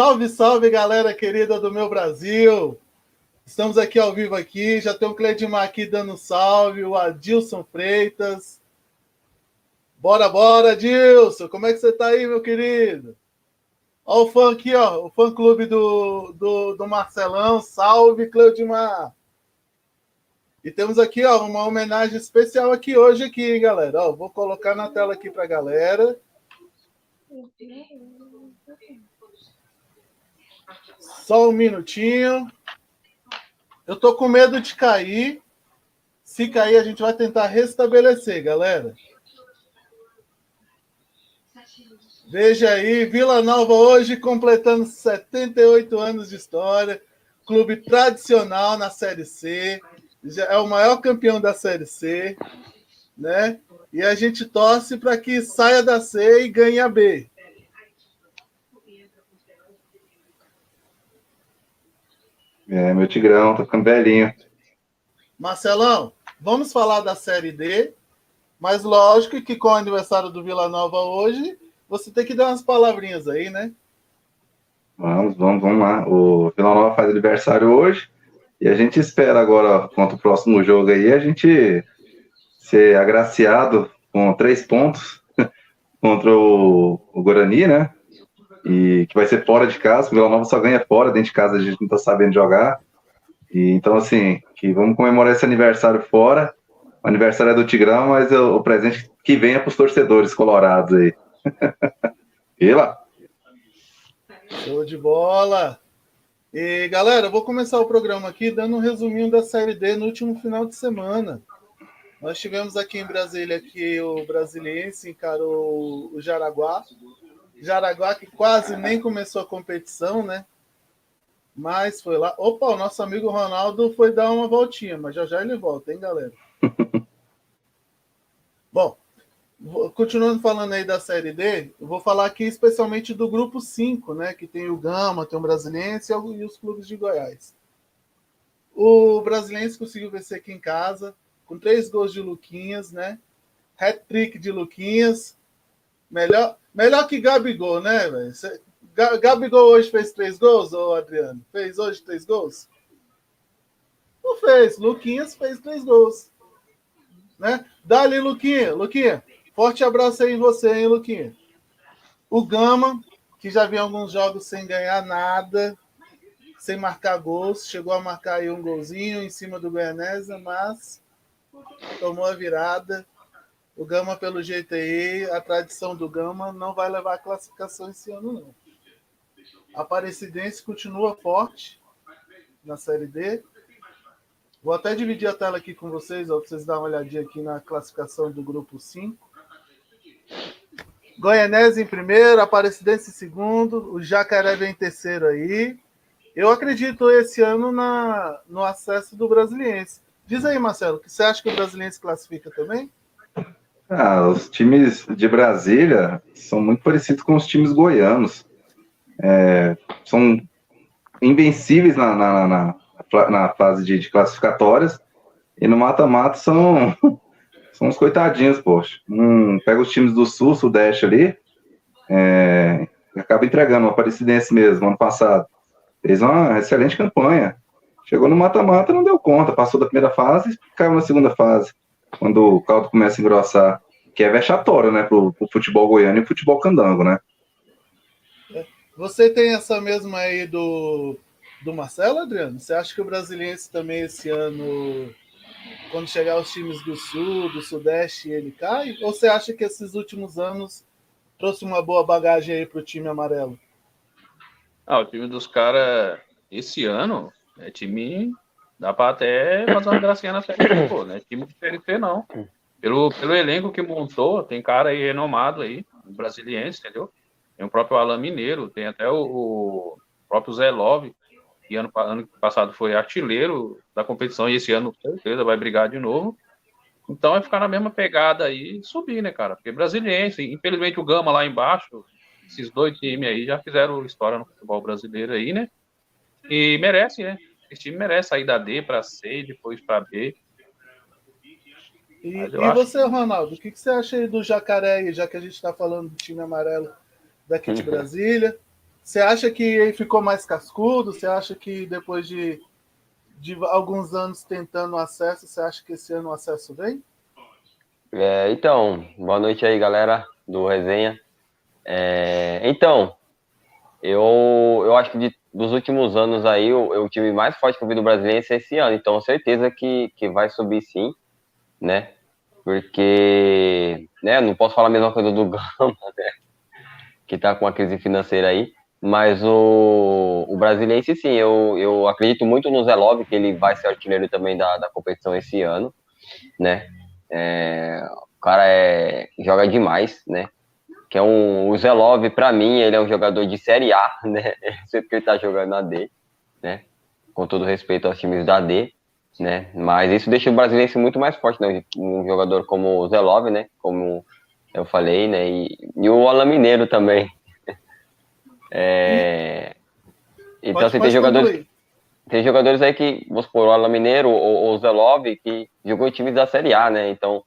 Salve, salve, galera querida do meu Brasil! Estamos aqui ao vivo aqui, já tem o Cledimar aqui dando salve, o Adilson Freitas. Bora, bora, Adilson! Como é que você tá aí, meu querido? Olha o fã aqui, ó, o fã-clube do, do, do Marcelão. Salve, Cleudimar! E temos aqui, ó, uma homenagem especial aqui hoje, aqui, hein, galera. Ó, vou colocar na tela aqui para a galera. Só um minutinho. Eu tô com medo de cair. Se cair, a gente vai tentar restabelecer, galera. Veja aí, Vila Nova hoje completando 78 anos de história, clube tradicional na Série C, já é o maior campeão da Série C, né? E a gente torce para que saia da C e ganhe a B. É, meu Tigrão, tá ficando velhinho. Marcelão, vamos falar da Série D, mas lógico que com o aniversário do Vila Nova hoje, você tem que dar umas palavrinhas aí, né? Vamos, vamos, vamos lá. O Vila Nova faz aniversário hoje e a gente espera agora, contra o próximo jogo aí, a gente ser agraciado com três pontos contra o, o Guarani, né? E que vai ser fora de casa. O Vila Nova só ganha fora, dentro de casa a gente não está sabendo jogar. E, então, assim, que vamos comemorar esse aniversário fora. O aniversário é do Tigrão, mas o, o presente que vem é para os torcedores colorados aí. e lá. Show de bola! E galera, eu vou começar o programa aqui dando um resuminho da Série D no último final de semana. Nós tivemos aqui em Brasília que o Brasiliense encarou o Jaraguá Jaraguá que quase nem começou a competição, né? Mas foi lá. Opa, o nosso amigo Ronaldo foi dar uma voltinha, mas já já ele volta, hein, galera? Bom, continuando falando aí da Série D, eu vou falar aqui especialmente do grupo 5, né? Que tem o Gama, tem o Brasiliense e os clubes de Goiás. O Brasiliense conseguiu vencer aqui em casa, com três gols de Luquinhas, né? Hat-trick de Luquinhas. Melhor, Melhor que Gabigol, né, velho? Gabigol hoje fez três gols, ô Adriano? Fez hoje três gols? Não fez. Luquinhas fez três gols. Né? Dali, Luquinha. Luquinha, forte abraço aí em você, hein, Luquinha? O Gama, que já vinha alguns jogos sem ganhar nada, sem marcar gols, chegou a marcar aí um golzinho em cima do Goianésia, mas tomou a virada o Gama, pelo jeito aí, a tradição do Gama não vai levar a classificação esse ano, não. A Aparecidense continua forte na Série D. Vou até dividir a tela aqui com vocês, para vocês darem uma olhadinha aqui na classificação do grupo 5. Goianese em primeiro, Aparecidense em segundo, o Jacaré vem em terceiro aí. Eu acredito esse ano na, no acesso do Brasiliense. Diz aí, Marcelo, que você acha que o Brasiliense classifica também? Ah, os times de Brasília são muito parecidos com os times goianos. É, são invencíveis na, na, na, na fase de, de, classificatórias e no mata-mata são, são uns coitadinhos, poxa. Um, pega os times do Sul, Sudeste ali, é, acaba entregando uma Aparecidense mesmo, ano passado. Fez uma excelente campanha. Chegou no mata-mata, não deu conta, passou da primeira fase e caiu na segunda fase quando o caldo começa a engrossar, que é vexatório, né, pro, pro futebol goiano e futebol candango, né? Você tem essa mesma aí do, do Marcelo, Adriano? Você acha que o Brasiliense também esse ano, quando chegar os times do Sul, do Sudeste, ele cai? Ou você acha que esses últimos anos trouxe uma boa bagagem aí para o time amarelo? Ah, o time dos caras esse ano é time Dá para até fazer uma gracinha na série, pô, né? Time de Série C, não. Pelo, pelo elenco que montou, tem cara aí renomado aí, brasiliense, entendeu? Tem o próprio Alain Mineiro, tem até o, o próprio Zé Love, que ano, ano passado foi artilheiro da competição e esse ano, com certeza, vai brigar de novo. Então vai ficar na mesma pegada aí e subir, né, cara? Porque brasiliense, infelizmente o Gama lá embaixo, esses dois times aí já fizeram história no futebol brasileiro aí, né? E merece, né? Esse time merece sair da D para C e depois para B. E, e você, Ronaldo, o que, que, você acha aí do Jacaré, já que a gente está falando do time amarelo daqui de uhum. Brasília? Você acha que ele ficou mais cascudo? Você acha que depois de, de alguns anos tentando acesso, você acha que esse ano o acesso vem? É, então, boa noite aí, galera do Resenha. É, então, eu, eu acho que de, dos últimos anos aí, o, o time mais forte que eu vi do brasileiro é esse ano. Então, certeza que, que vai subir sim, né? Porque, né, não posso falar a mesma coisa do Gama, né? Que tá com a crise financeira aí. Mas o, o Brasiliense, sim, eu, eu acredito muito no Zelov, que ele vai ser artilheiro também da, da competição esse ano, né? É, o cara é, joga demais, né? Que é um, o Zelov, para mim, ele é um jogador de Série A, né? Sempre que ele tá jogando na D, né? Com todo respeito aos times da D, né? Mas isso deixa o Brasiliense muito mais forte, né? Um jogador como o Zelov, né? Como eu falei, né? E, e o Alan Mineiro também, é... Então, assim, tem jogadores, tem jogadores aí que, vamos supor, o Alan Mineiro ou o Zelov, que jogou em times da Série A, né? Então,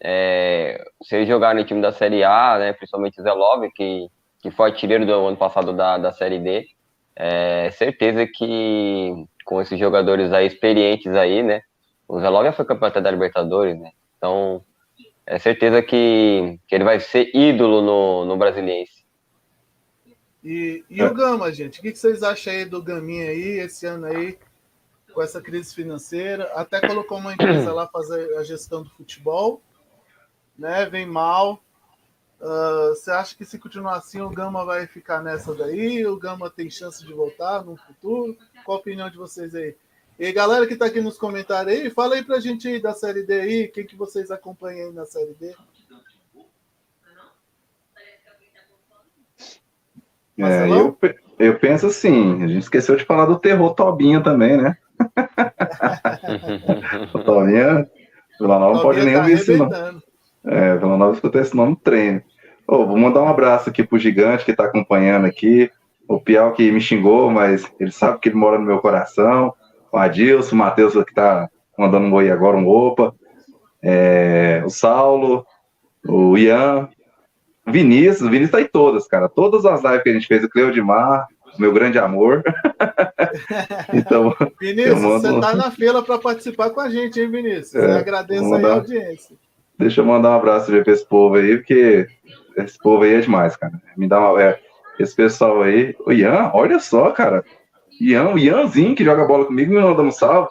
é... se ele jogar no time da Série A, né, principalmente o Zelov, que, que foi artilheiro do ano passado da, da Série D, é certeza que com esses jogadores aí experientes aí, né? O Zelov já foi campeão até da Libertadores, né? Então, é certeza que, que ele vai ser ídolo no, no Brasiliense. E, e o Gama, gente? O que vocês acham aí do Gaminha aí, esse ano aí, com essa crise financeira? Até colocou uma empresa lá fazer a gestão do futebol, né? Vem mal. Uh, você acha que se continuar assim, o Gama vai ficar nessa daí? O Gama tem chance de voltar no futuro? Qual a opinião de vocês aí? E galera que está aqui nos comentários aí, fala aí pra gente aí da Série D aí, quem que vocês acompanham aí na Série D? É, eu, eu penso assim, a gente esqueceu de falar do terror Tobinha também, né? o Tobinha, Vila Nova não pode nem tá ouvir esse nome. É, Vila Nova escutou esse nome no treino. Oh, vou mandar um abraço aqui pro Gigante que tá acompanhando aqui, o Piau que me xingou, mas ele sabe que ele mora no meu coração, o Adilson, o Matheus que tá mandando um oi agora, um opa, é, o Saulo, o Ian, Vinícius, o Vinícius tá em todas, cara. Todas as lives que a gente fez, o Cleodimar, meu grande amor. então, Vinícius, mando... você tá na fila para participar com a gente, hein, Vinícius? É, eu agradeço mandar... aí a audiência. Deixa eu mandar um abraço para esse povo aí, porque esse povo aí é demais, cara. Me dá uma. É, esse pessoal aí. O Ian, olha só, cara. Ian, o Ianzinho que joga bola comigo me mandando um salve.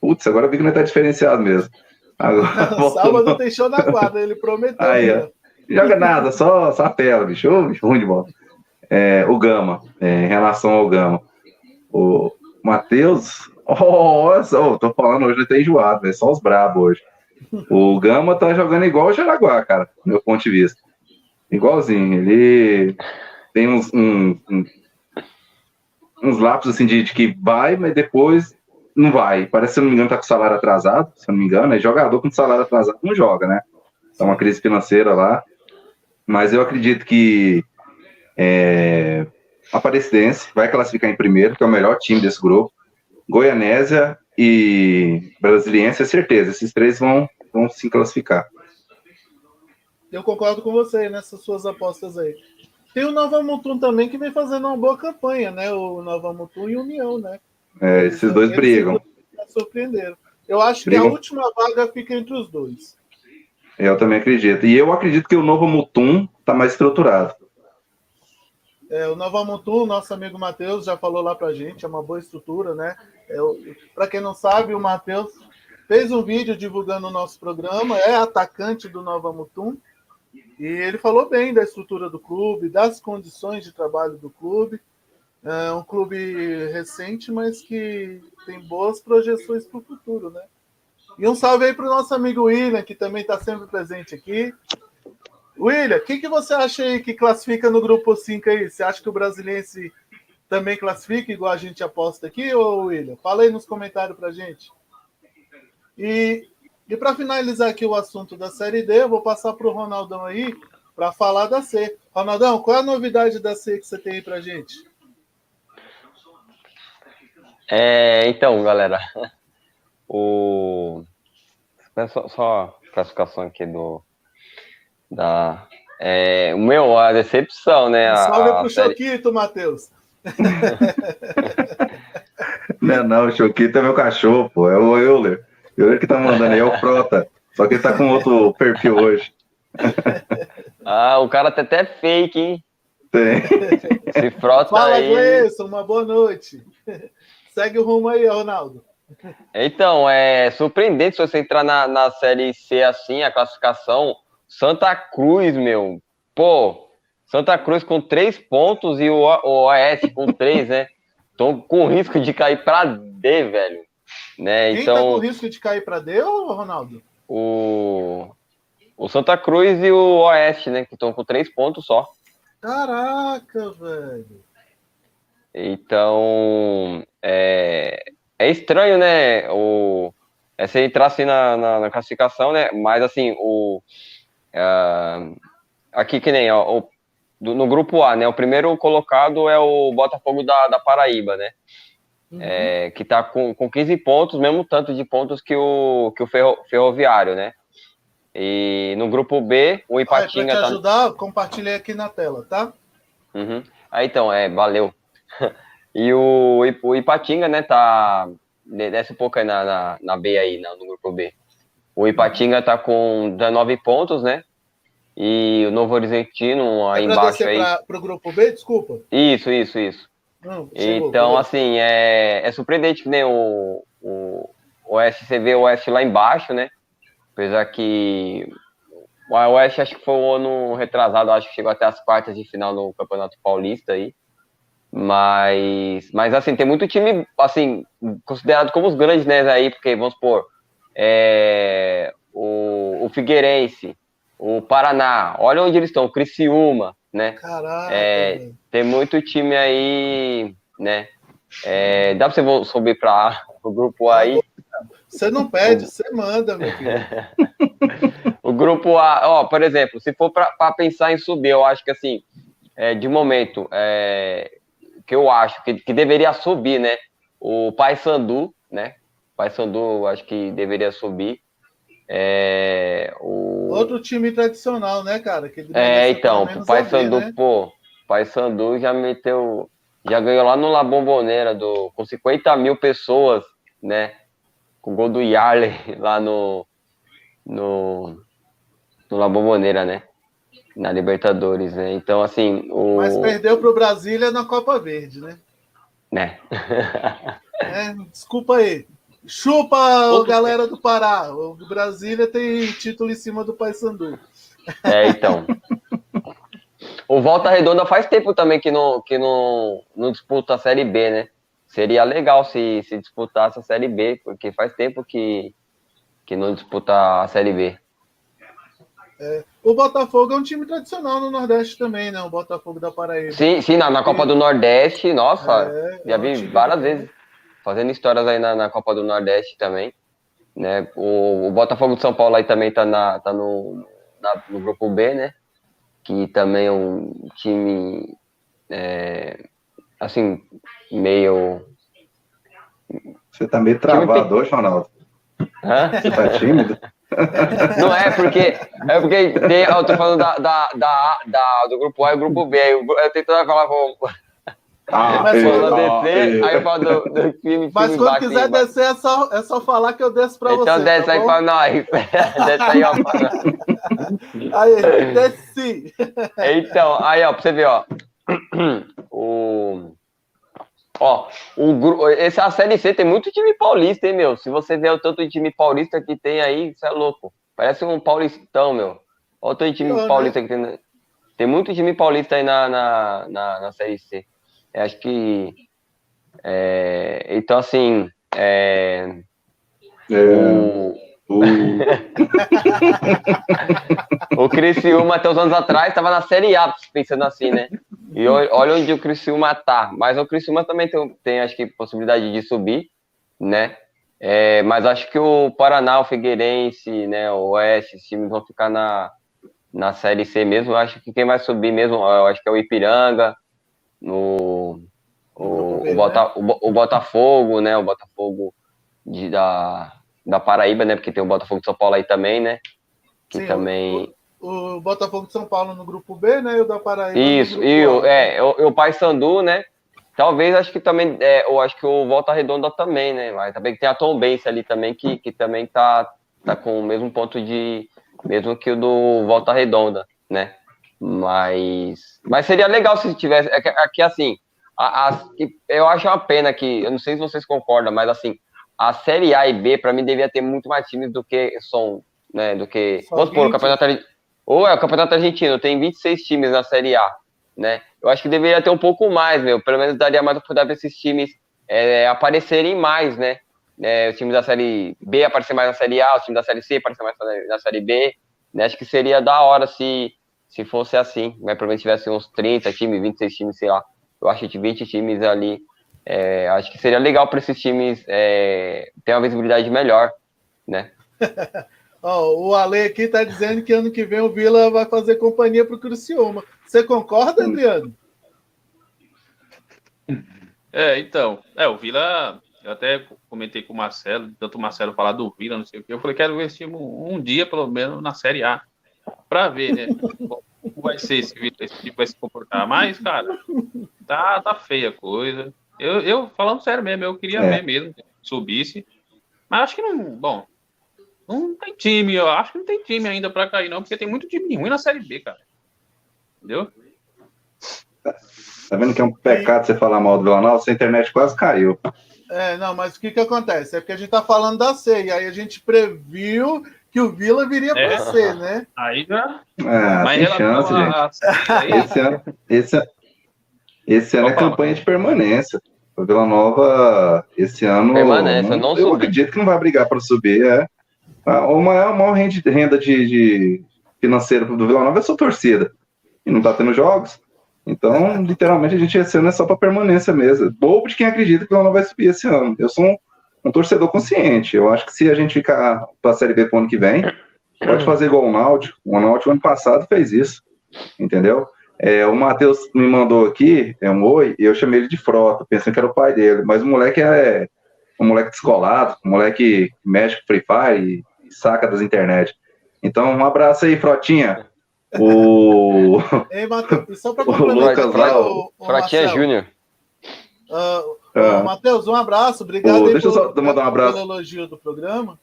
Putz, agora vi que não tá diferenciado mesmo. Agora, Sábado tem show na quadra, ele prometeu. Aí, ó. Joga nada, só, só a tela, bicho. Ô, bicho, ruim de bola. É, o Gama, é, em relação ao Gama. O Matheus, olha só, tô falando hoje, ele tá enjoado, é só os brabos hoje. O Gama tá jogando igual o Jaraguá, cara, do meu ponto de vista. Igualzinho. Ele tem uns, um, um, uns lapsos assim de, de, que vai, mas depois não vai. Parece, se eu não me engano, tá com salário atrasado, se eu não me engano, é jogador com salário atrasado não joga, né? Tá uma crise financeira lá. Mas eu acredito que é, Aparecidense vai classificar em primeiro, que é o melhor time desse grupo. Goianésia e Brasiliense, é certeza. Esses três vão, vão se classificar. Eu concordo com você nessas suas apostas aí. Tem o Nova Mutum também que vem fazendo uma boa campanha, né? O Nova Mutum e União, né? É, esses dois brigam. Surpreenderam. Eu acho brigam. que a última vaga fica entre os dois. Eu também acredito. E eu acredito que o Novo Mutum está mais estruturado. É, o Novo Mutum, nosso amigo Matheus, já falou lá para gente, é uma boa estrutura, né? É, para quem não sabe, o Matheus fez um vídeo divulgando o nosso programa, é atacante do Nova Mutum, e ele falou bem da estrutura do clube, das condições de trabalho do clube. É um clube recente, mas que tem boas projeções para o futuro, né? E um salve aí para o nosso amigo William, que também está sempre presente aqui. William, o que, que você acha aí que classifica no grupo 5 aí? Você acha que o Brasiliense também classifica, igual a gente aposta aqui, ou William? Fala aí nos comentários para gente. E, e para finalizar aqui o assunto da Série D, eu vou passar para o Ronaldão aí para falar da C. Ronaldão, qual é a novidade da C que você tem aí para gente? É, então, galera, o só, só classificação aqui do da É, meu, a decepção, né? A, Salve pro série... Choquito, Matheus. Não, não, o Choquito é meu cachorro, pô. É o Euler. Euler que tá mandando aí, é o Prota. Só que ele tá com outro perfil hoje. ah, o cara tá até fake, hein? Tem. Se frota Fala, aí. Gleison, uma boa noite. Segue o rumo aí, Ronaldo. Então, é surpreendente se você entrar na, na Série C assim, a classificação. Santa Cruz, meu. Pô, Santa Cruz com três pontos e o, o Oeste com três, né? Tô com risco de cair para D, velho. Né? Quem então, tá com risco de cair para D, Ronaldo? o, o Santa Cruz e o Oeste, né? Que estão com três pontos só. Caraca, velho. Então, é, é estranho, né? O, é se entrar assim na, na, na classificação, né? Mas assim, o. Uh, aqui que nem ó, o, do, no grupo A, né? O primeiro colocado é o Botafogo da, da Paraíba, né? Uhum. É, que tá com, com 15 pontos, mesmo tanto de pontos que o, que o ferro, Ferroviário, né? E no grupo B, o Ipatinga. Ah, pra te ajudar, tá... compartilhei aqui na tela, tá? Uhum. Ah, então, é, valeu. e o, o Ipatinga, né, tá. Desce um pouco aí na, na, na B aí, no grupo B. O Ipatinga tá com 19 pontos, né? E o Novo Horizontino aí é embaixo aí. Para o grupo B, desculpa. Isso, isso, isso. Não, então, assim, é, é surpreendente nem o, o, o Oeste, você vê o Oeste lá embaixo, né? Apesar que o Oeste acho que foi o ano retrasado, acho que chegou até as quartas de final no Campeonato Paulista aí. Mas, mas assim, tem muito time, assim, considerado como os grandes, né, aí, porque, vamos supor, é, o, o Figueirense, o Paraná, olha onde eles estão, o Criciúma, né? Caraca, é, tem muito time aí, né? É, dá pra você subir para o grupo A aí? Você não pede, você manda, meu filho. o grupo A, ó, por exemplo, se for para pensar em subir, eu acho que assim, é, de momento, é, que eu acho que, que deveria subir, né? O Paysandu, né? Paysandu, acho que deveria subir. É, o... Outro time tradicional, né, cara? Que é, então, o Paysandu, né? pô, Paysandu já meteu, já ganhou lá no La Bombonera do, com 50 mil pessoas, né? Com o gol do Yarley lá no, no, no La Bombonera, né? Na Libertadores, né? Então, assim. O... Mas perdeu para o Brasília na Copa Verde, né? Né? é, desculpa aí. Chupa, Outro... galera do Pará. O Brasília tem título em cima do Paysandu. É, então. o Volta Redonda faz tempo também que não, que não, não disputa a Série B, né? Seria legal se, se disputasse a Série B, porque faz tempo que, que não disputa a Série B. É, o Botafogo é um time tradicional no Nordeste também, né? O Botafogo da Paraíba. Sim, sim, na, na Copa do Nordeste, nossa, é, já é vi várias vezes fazendo histórias aí na, na, Copa do Nordeste também. Né? O, o, Botafogo de São Paulo aí também tá, na, tá no, na, no grupo B, né? Que também é um time é, assim, meio. Você tá meio travado hoje, Ronaldo. Hã? Você tá tímido? Não é porque. É porque tem, eu tô falando da, da, da, da, do grupo A e do grupo B. Eu, eu tentando falar. Vou, ah, mas quando descer, aí eu falo do, do time, Mas quando quiser descer, é só, é só falar que eu desço pra então você. Então desce tá aí bom? pra nós. desce aí, ó. aí, desci. Então, aí, ó, pra você ver, ó. O. Ó, o, esse é a Série C, tem muito time paulista, hein, meu? Se você ver o tanto de time paulista que tem aí, você é louco. Parece um paulistão, meu. Olha o tanto de time Não, paulista né? que tem. Tem muito time paulista aí na, na, na, na Série C. Eu acho que. É, então, assim. É, é, o, o... Criciúma, até uns anos atrás, estava na Série A, pensando assim, né? E olha onde o Criciúma tá. Mas o Criciúma também tem, tem acho que, possibilidade de subir, né? É, mas acho que o Paraná, o Figueirense, né, o Oeste, esses times vão ficar na, na Série C mesmo. Eu acho que quem vai subir mesmo, acho que é o Ipiranga, no o, o, Bota, né? o, o, Botafogo, né? O Botafogo de, da, da Paraíba, né? Porque tem o Botafogo de São Paulo aí também, né? Que Sim, também. O, o Botafogo de São Paulo no grupo B, né? E o da Paraíba. Isso, e o, é, o, o Paysandu, né? Talvez acho que também, é, eu acho que o Volta Redonda também, né? Mas também tem a Tom Benz ali também, que, que também tá, tá com o mesmo ponto de. Mesmo que o do Volta Redonda, né? Mas. Mas seria legal se tivesse. Aqui, é é assim, a, a, eu acho uma pena que. Eu não sei se vocês concordam, mas assim, a Série A e B, para mim, devia ter muito mais times do que são, né? Do que. Só vamos supor, o Campeonato Ou é o Campeonato Argentino, tem 26 times na Série A, né? Eu acho que deveria ter um pouco mais, meu. Pelo menos daria mais oportunidade para esses times é, aparecerem mais, né? É, os times da Série B aparecer mais na Série A, os times da Série C aparecer mais na Série B. Né? Acho que seria da hora se, se fosse assim, né? Pelo menos tivesse uns 30 times, 26 times, sei lá. Eu acho que 20 times ali é, acho que seria legal para esses times é, ter uma visibilidade melhor, né? oh, o Ale aqui está dizendo que ano que vem o Vila vai fazer companhia para o Criciúma. Você concorda, Adriano? É, então, é, o Vila, eu até comentei com o Marcelo, tanto o Marcelo falar do Vila, não sei o que, eu falei, quero ver esse time um, um dia, pelo menos, na Série A, para ver, né, como vai ser esse Vila, esse time vai se comportar, mas, cara, tá, tá feia a coisa, eu, eu, falando sério mesmo, eu queria é. ver mesmo que subisse. Mas acho que não. Bom, não tem time. Eu acho que não tem time ainda para cair, não, porque tem muito time ruim na Série B, cara. Entendeu? Tá vendo que é um pecado você falar mal do Vila Nova? Sua internet quase caiu. É, não, mas o que que acontece? É porque a gente tá falando da C, e aí a gente previu que o Vila viria é, para C, né? Aí já. É, mas tem chance, a... gente. Esse ano, esse, esse ano é campanha de permanência. O Vila Nova, esse ano. Permanece, não, não eu acredito que não vai brigar para subir. É. O maior, maior renda de, de financeira do Vila Nova é a sua torcida. E não está tendo jogos. Então, literalmente, a gente esse ano é só para permanência mesmo. Bobo de quem acredita que o Vila Nova vai subir esse ano. Eu sou um, um torcedor consciente. Eu acho que se a gente ficar para a Série B para o ano que vem, pode fazer igual o Náutico. O Náutico ano passado fez isso. Entendeu? É, o Matheus me mandou aqui, é um oi, e eu chamei ele de Frota, pensando que era o pai dele, mas o moleque é um moleque descolado, um moleque que mexe com Free Fire e, e saca das internet. Então, um abraço aí, Frotinha. O. Ei, Matheus, só para complementar, o, o Frotinha Júnior. Uh, uh, Matheus, um abraço, obrigado. deixa eu só mandar um abraço. pelo elogio do programa.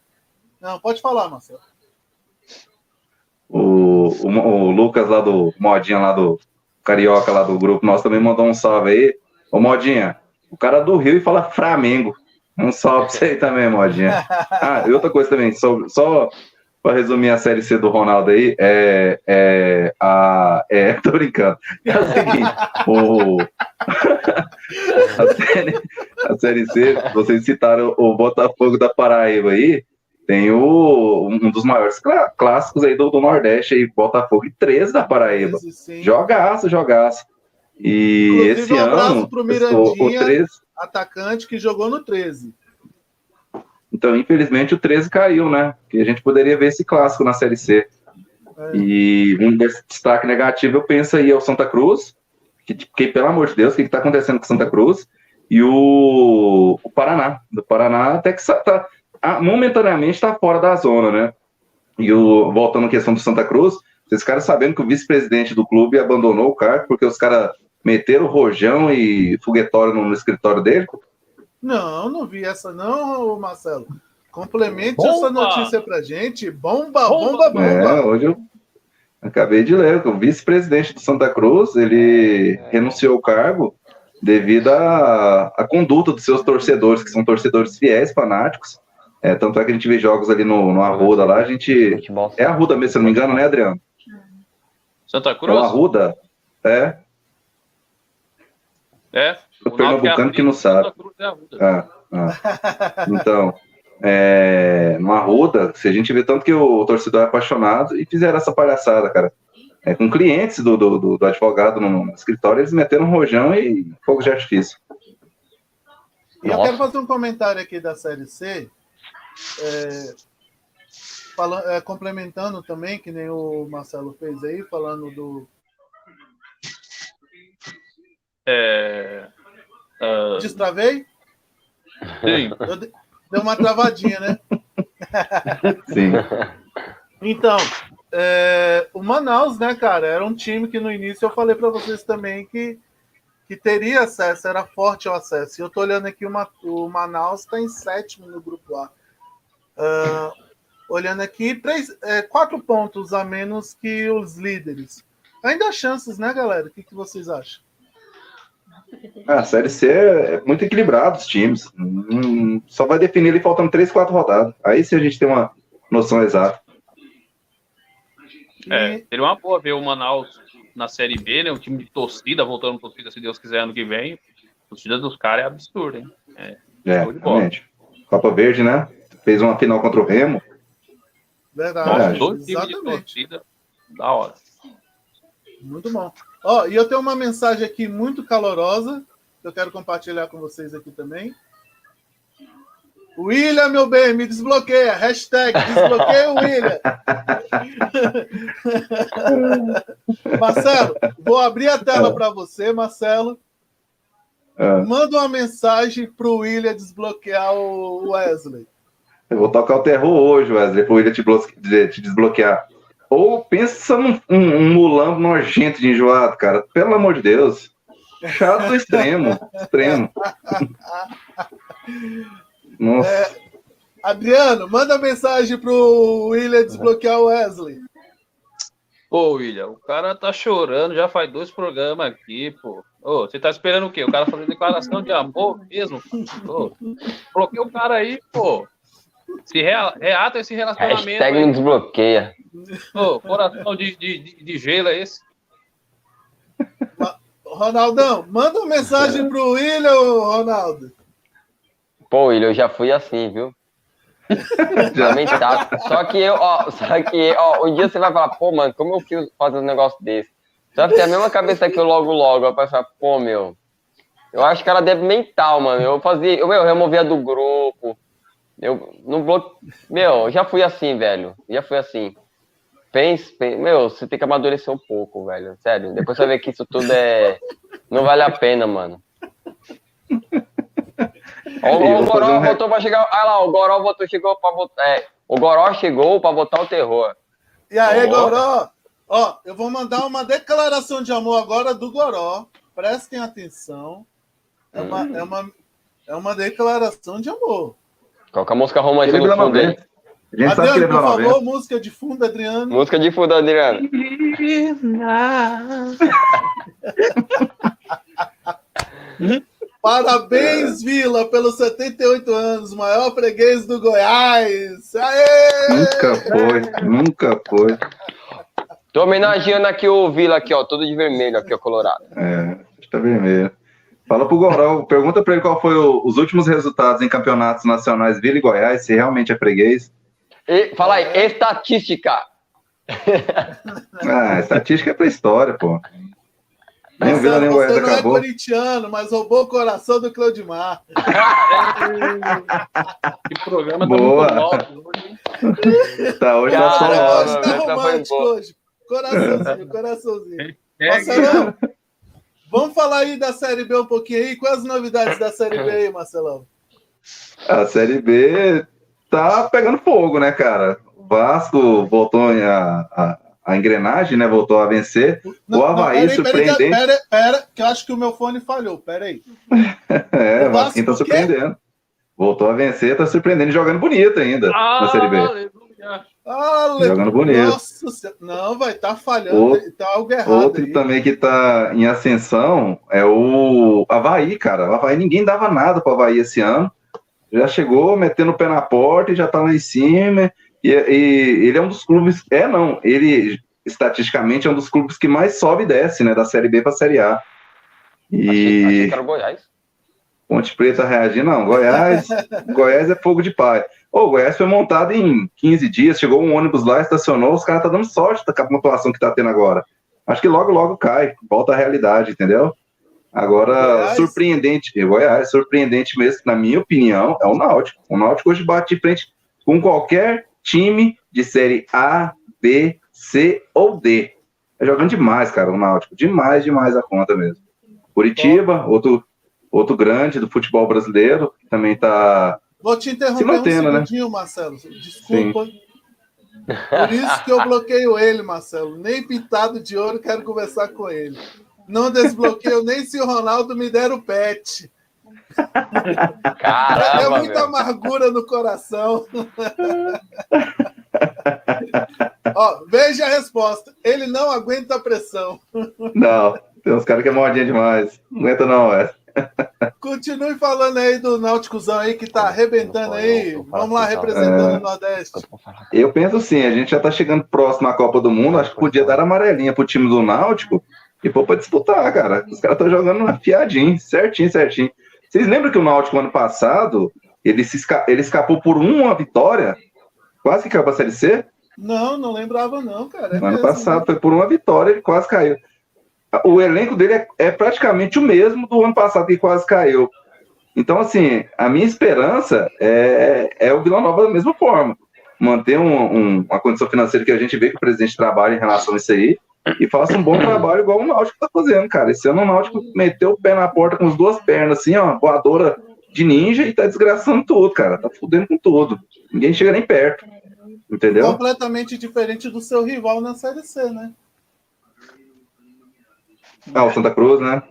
Não, pode falar, Marcelo. O, o, o, Lucas lá do Modinha, lá do Carioca, lá do grupo, nós também mandou um salve aí. Ô Modinha, o cara do Rio e fala Flamengo. Um salve pra você aí também, Modinha. Ah, e outra coisa também, só, só para resumir a série C do Ronaldo aí, é, é a. É, tô brincando. É o seguinte, o, a, série, a série C, vocês citaram o Botafogo da Paraíba aí, tem o, um dos maiores clássicos aí do, do Nordeste, aí, Botafogo e 13 da Paraíba. Jogaço, jogaço. E Inclusive, esse um ano. Pro Mirandinha, o, o 13... atacante que jogou no 13. Então, infelizmente, o 13 caiu, né? Que a gente poderia ver esse clássico na Série C. É. E um destaque negativo, eu penso aí, é o Santa Cruz, que, que pelo amor de Deus, o que está acontecendo com Santa Cruz? E o, o Paraná. Do Paraná até que tá, momentaneamente está fora da zona, né? E o, voltando à questão do Santa Cruz, vocês ficaram sabendo que o vice-presidente do clube abandonou o cargo porque os caras meteram rojão e foguetório no, no, escritório dele? Não, não vi essa não, Marcelo. Complemente bomba. essa notícia pra gente. Bomba, bomba, bomba. É, hoje eu acabei de ler que o vice-presidente do Santa Cruz, ele é. renunciou ao cargo devido à, à conduta dos seus torcedores, que são torcedores fiéis, fanáticos, é, tanto é que a gente vê jogos ali no, no Arruda lá, a gente. Futebol. É Arruda mesmo, se não me engano, né, Adriano? Santa Cruz? É o Arruda. É. É. O, o Pernambucano que não sabe. É ah, ah. Então, é, no Arruda, se a gente vê tanto que o torcedor é apaixonado e fizeram essa palhaçada, cara. É, com clientes do, do, do, do advogado no, no, escritório, eles meteram um rojão e fogo de artifício. E eu quero fazer um comentário aqui da Série C, é, falando, é, complementando também, que nem o Marcelo fez aí, falando do. É, uh... Destravei? Sim. Deu uma travadinha, né? Sim. Então, é, o Manaus, né, cara, era um time que no início eu falei para vocês também que, que teria acesso, era forte o acesso. E eu tô olhando aqui, uma, o Manaus está em sétimo no grupo A. Uh, olhando aqui, três, é, quatro pontos a menos que os líderes. Ainda há chances, né, galera? O que, que vocês acham? A Série C é muito equilibrado os times. Hum, só vai definir ali faltando três, quatro rodadas. Aí se a gente tem uma noção exata. É, seria uma boa ver o Manaus na Série B, né? Um time de torcida, voltando torcida, se Deus quiser, ano que vem. A torcida dos caras é absurda, hein? É, é realmente. Copa Verde, né? Fez uma final contra o Remo. Verdade. Nossa, dois times de torcida, da hora. Muito bom. Ó, e eu tenho uma mensagem aqui muito calorosa que eu quero compartilhar com vocês aqui também. William, meu bem, me desbloqueia. Hashtag desbloqueia o William. Marcelo, vou abrir a tela para você, Marcelo. É. Manda uma mensagem para o William desbloquear o Wesley. Eu vou tocar o terror hoje, Wesley, para o William te, te desbloquear. Ou pensa num um, um mulambo nojento de enjoado, cara. Pelo amor de Deus. Chato do extremo. extremo. Nossa. É, Adriano, manda mensagem pro William desbloquear o Wesley. Pô, William, o cara tá chorando, já faz dois programas aqui, pô. Ô, você tá esperando o quê? O cara fazendo declaração de amor mesmo? Ô, bloqueia o cara aí, pô. Se reata esse relacionamento. Hashtag aí. desbloqueia. Ô, coração de, de, de, gelo é esse? Ronaldão, manda uma mensagem pro William, Ronaldo. Pô, William, eu já fui assim, viu? Lamentável. Só que eu, ó, só que, ó, um dia você vai falar, pô, mano, como eu fiz fazer um negócio desse? Só que tem a mesma cabeça que eu logo, logo. Eu pensar, pô, meu, eu acho que ela deve mental, mano. Eu fazia, eu, eu removia do grupo. Eu não bloque... Meu, eu já fui assim, velho. Já fui assim. Pense, pense, meu, você tem que amadurecer um pouco, velho. Sério. Depois você ver que isso tudo é. Não vale a pena, mano. O, o Goró um voltou pra chegar. Ah lá, o Goró voltou, chegou pra botar. É, o Goró chegou pra botar o terror. E aí, oh. Goró? Ó, eu vou mandar uma declaração de amor agora do Goró. Prestem atenção. É uma, hum. é uma, é uma declaração de amor. Coloca a música romântica no fundo aí. Adriano, por favor, música de fundo, Adriano. Música de fundo, Adriano. Parabéns, Vila, pelos 78 anos, maior freguês do Goiás. Aê! Nunca foi, nunca foi. Tô homenageando aqui o Vila aqui, ó, todo de vermelho aqui, ó, colorado. É, está vermelho. Fala pro Goró, pergunta para ele qual foi o, os últimos resultados em campeonatos nacionais Vila e Goiás, se realmente é freguês. E, fala aí, estatística. ah, estatística é pra história, pô. Nem o Vila nem o Goiás não é acabou. é corintiano, mas roubou o coração do Claudimar. que programa tá Boa. tá muito hoje. Tá, hoje Cara, tá só hoje tá romântico hoje. Coraçãozinho, coraçãozinho. Marcelão, vamos falar aí da Série B um pouquinho aí. Quais as novidades da Série B aí, Marcelão? A Série B tá pegando fogo, né, cara? O Vasco voltou a, a a engrenagem, né? Voltou a vencer. Não, o Havaí não, surpreendente. Pera, pera, que eu acho que o meu fone falhou. Pera aí. é, o Vasco tá surpreendendo. Voltou a vencer, tá surpreendendo e jogando bonito ainda ah, na Série B. Aleluia. Jogando bonito. Nossa, não, vai estar tá falhando, outro, tá algo errado. Outro aí. também que tá em ascensão é o Havaí, cara. O Havaí ninguém dava nada pro Havaí esse ano. Já chegou metendo o pé na porta e já tá lá em cima. E, e, ele é um dos clubes. É, não. Ele, estatisticamente, é um dos clubes que mais sobe e desce, né? Da Série B para a Série A. E. Achei, achei que era o Goiás. Ponte Preta reagir, não. Goiás, Goiás é fogo de pai. O Goiás foi montado em 15 dias, chegou um ônibus lá, estacionou, os caras tá dando sorte com a pontuação que tá tendo agora. Acho que logo, logo cai, volta à realidade, entendeu? Agora, Goiás. surpreendente, Goiás, surpreendente mesmo, na minha opinião, é o Náutico. O Náutico hoje bate de frente com qualquer time de série A, B, C ou D. É jogando demais, cara, o Náutico. Demais, demais a conta mesmo. Curitiba, outro, outro grande do futebol brasileiro, que também está Vou te interromper mantendo, um né? segundinho, né? Marcelo. Desculpa. Sim. Por isso que eu bloqueio ele, Marcelo. Nem pintado de ouro quero conversar com ele. Não desbloqueio nem se o Ronaldo me der o pet. Caramba, é muita meu. amargura no coração. Ó, veja a resposta. Ele não aguenta a pressão. Não, tem uns caras que é modinha demais. Não aguenta não, é. Continue falando aí do Náuticozão aí que tá arrebentando aí. Vamos lá, representando o Nordeste. Eu penso assim, a gente já tá chegando próximo à Copa do Mundo, acho que podia dar amarelinha pro time do Náutico e pôr pra disputar, cara. Os caras estão jogando afiadinho, certinho, certinho. Vocês lembram que o Náutico ano passado, ele, se esca- ele escapou por uma vitória? Quase que caiu pra Série C? Não, não lembrava não, cara. É No ano mesmo. passado foi por uma vitória, ele quase caiu. O elenco dele é, é praticamente o mesmo do ano passado, que quase caiu. Então, assim, a minha esperança é, é o Vila Nova da mesma forma. Manter um- um- uma condição financeira que a gente vê que o presidente trabalha em relação a isso aí e faça um bom trabalho igual o Náutico tá fazendo, cara. Esse ano o Náutico meteu o pé na porta com as duas pernas, assim, ó, voadora de ninja e tá desgraçando tudo, cara. Tá fudendo com tudo. Ninguém chega nem perto. Entendeu? Completamente diferente do seu rival na Série C, né? Ah, o Santa Cruz, né?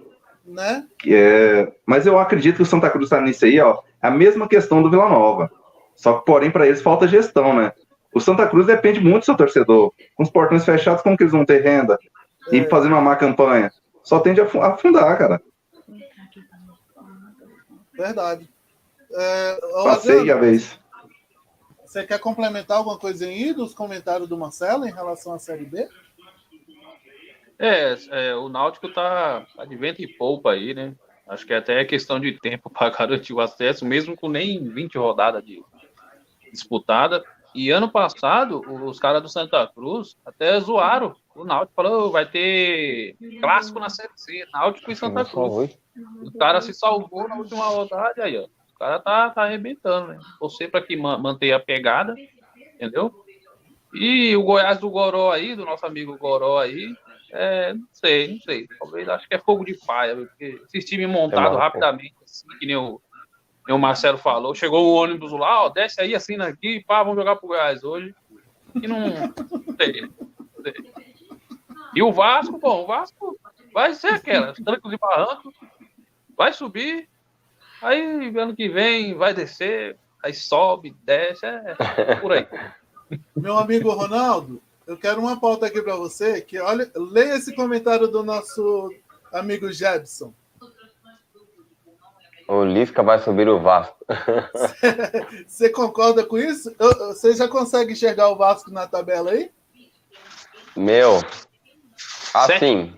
Né? é... Mas eu acredito que o Santa Cruz está nisso aí, ó. A mesma questão do Vila Nova. Só que, porém, para eles falta gestão, né? O Santa Cruz depende muito do seu torcedor. Com os portões fechados, como que eles vão ter renda? E fazendo uma má campanha? Só tende a afu- afundar, cara. Verdade. É, Passei Adriano, a vez. Você quer complementar alguma coisa aí dos comentários do Marcelo em relação à Série B? É, é, o Náutico tá, tá de vento e poupa aí, né? Acho que até é questão de tempo para garantir o acesso, mesmo com nem 20 rodadas de disputada. E ano passado, os caras do Santa Cruz até zoaram. O Náutico falou, vai ter clássico na Série C, Náutico e Santa Cruz. O cara se salvou na última rodada, aí, ó. O cara tá, tá arrebentando, né? Torcer para que ma- mantenha a pegada, entendeu? E o Goiás do Goró aí, do nosso amigo Goró aí, é, não sei, não sei. Talvez acho que é fogo de paia, porque esses times montados mal, rapidamente, assim, que nem o, o Marcelo falou, chegou o ônibus lá, ó, desce aí, assina aqui, pá, vamos jogar pro Goiás hoje. E não, não não. E o Vasco, bom, o Vasco vai ser aquela, trancos e barrancos, vai subir, aí ano que vem vai descer, aí sobe, desce, é por aí. Meu amigo Ronaldo, eu quero uma pauta aqui para você, que olha, leia esse comentário do nosso amigo Jebson. O Lisca vai subir o Vasco. Você concorda com isso? Você já consegue enxergar o Vasco na tabela aí? Meu, assim,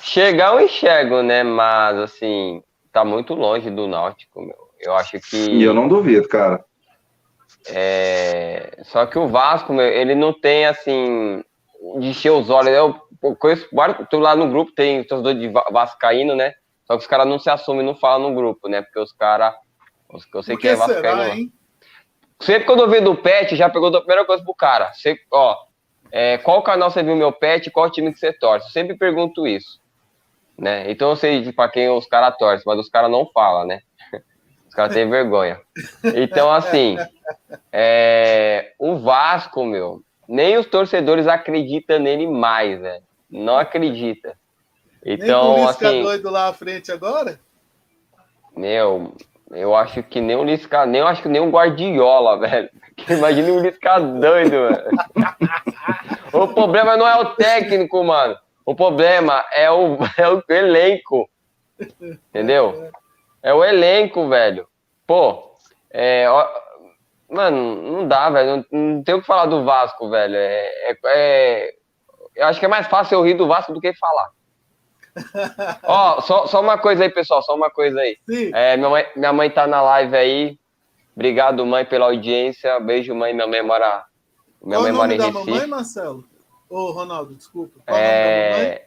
chegar eu enxergo, né? Mas, assim, tá muito longe do Náutico, meu. Eu acho que. E eu não duvido, cara. É, Só que o Vasco, meu, ele não tem assim de encher os olhos. Eu conheço tô lá no grupo, tem torcedor de Va- Vascaíno, né? Só que os caras não se assumem, não falam no grupo, né? Porque os caras. Eu sei que é que Vascaíno. Sempre quando eu vi do pet, já pergunto a primeira coisa pro cara. Ó, é, qual canal você viu meu pet, qual time que você torce? Eu sempre pergunto isso. Né? Então eu sei de pra quem os caras torcem, mas os caras não falam, né? Os caras têm vergonha. Então, assim, é, o Vasco, meu, nem os torcedores acreditam nele mais, né? Não acredita. Nem com o Então, Lisca assim, doido lá à frente agora? meu, eu acho que nem o Lisca, nem eu acho que nem o Guardiola, velho. Imagina o Lisca doido, velho. O problema não é o técnico, mano. O problema é o, é o elenco. Entendeu? É o elenco, velho. Pô, é, ó, mano, não dá, velho. Não, não tem o que falar do Vasco, velho. É, é- é- eu acho que é mais fácil eu rir do Vasco do que falar. Ó, só, só uma coisa aí, pessoal, só uma coisa aí. Sim. É, minha, mãe, minha mãe tá na live aí. Obrigado, mãe, pela audiência. Beijo, mãe. Minha mãe mora, minha Qual mãe o mora nome em da Recife. mamãe, Marcelo? Ô, Ronaldo, desculpa. Qual? É,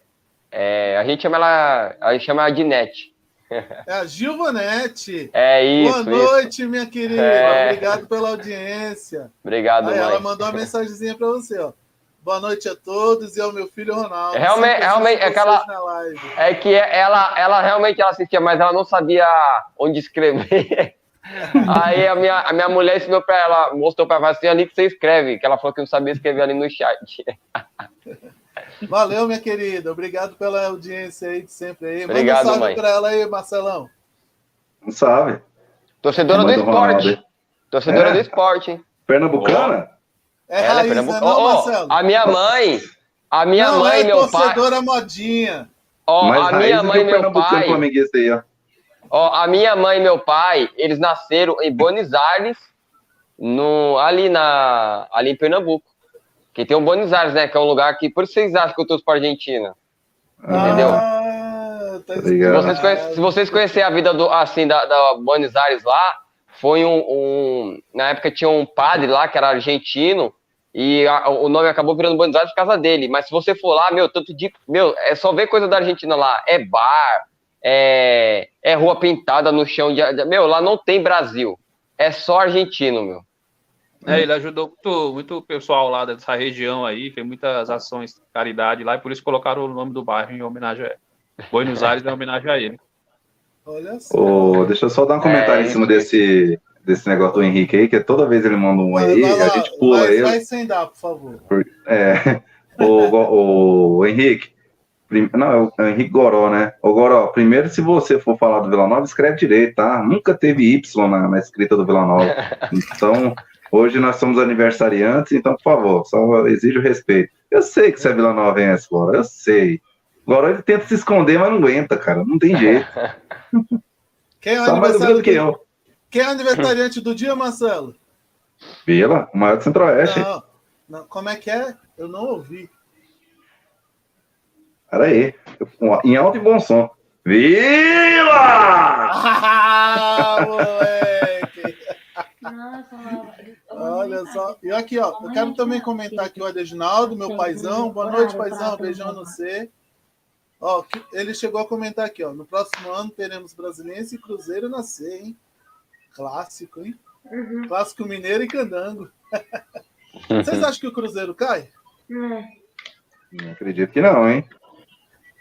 é, a gente chama ela, a gente chama ela de Net. É a Gilvanete. É isso, Boa isso. noite, minha querida. É. Obrigado pela audiência. Obrigado, Aí, mãe. ela mandou uma mensagenzinha para você, ó. Boa noite a todos e ao meu filho Ronaldo. Realmente- realmente, assisto aquela-. É que ela, ela realmente ela assistia, mas ela não sabia onde escrever. Aí a minha, a minha mulher ensinou pra ela, mostrou pra ela assim, ali que você escreve, que ela falou que não sabia escrever ali no chat. Valeu, minha querida. Obrigado pela audiência aí de sempre aí. Obrigado, Manda um salve pra ela aí, Marcelão. Não sabe. Torcedora do esporte. Torcedora É. do esporte, hein? Pernambucana? É Ela raiz, né, Pernambuco- não, ó, Marcelo? a minha mãe, a minha não, mãe é e meu pai, torcedora modinha. ó, a raiz minha do mãe e meu pai, aí, ó. ó, a minha mãe e meu pai, eles nasceram em Buenos Aires, no, ali na, ali em Pernambuco. Que tem o Buenos Aires, né? Que é um lugar que, por isso vocês acham que eu torço pra Argentina. Entendeu? Ah, tá. Se vocês, conhecem, se vocês conhecerem a vida do, assim, da, da Buenos Aires lá, foi um, um- Na época tinha um padre lá que era argentino, e a- o nome acabou virando Buenos Aires por causa dele. Mas se você for lá, meu, tanto de. Meu, é só ver coisa da Argentina lá. É bar, é, é rua pintada no chão de. de- Meu, lá não tem Brasil. É só argentino, meu. É, ele ajudou muito, muito pessoal lá dessa região aí, fez muitas ações de caridade lá, e por isso colocaram o nome do bairro em homenagem a ele. Buenos Aires em homenagem a ele. Olha só. Ô, deixa eu só dar um comentário É, em cima desse, desse negócio do Henrique aí, que toda vez ele manda um aí, a gente pula vai, ele. vai sem dar, por favor. É, o, o, o Henrique, prim- não, é o, é Henrique Goró, né? O Goró, primeiro, se você for falar do Vila Nova, escreve direito, tá? Nunca teve Y na, na escrita do Vila Nova. Então, hoje nós somos aniversariantes, então, por favor, só exige o respeito. Eu sei que você é Vila Novense, Goró, eu sei. Goró, ele tenta se esconder, mas não aguenta, cara, não tem jeito. Quem é o Tá mais aniversário duro que do... eu. Quem é o aniversariante do dia, Marcelo? Vila, o maior do Centro-Oeste. Não, não, como é que é? Eu não ouvi. Pera aí, em alto e bom som. Vila! Ah, moleque! Nossa, Olha só. E aqui, ó, eu quero também comentar aqui o Adeginaldo, meu paizão. Boa noite, paizão. Beijão no C. Ó, ele chegou a comentar aqui, ó. No próximo ano teremos Brasiliense e Cruzeiro na C, hein? Clássico, hein? Uhum. Clássico Mineiro e Candango. Vocês acham que o Cruzeiro cai? É. Não acredito que não, hein?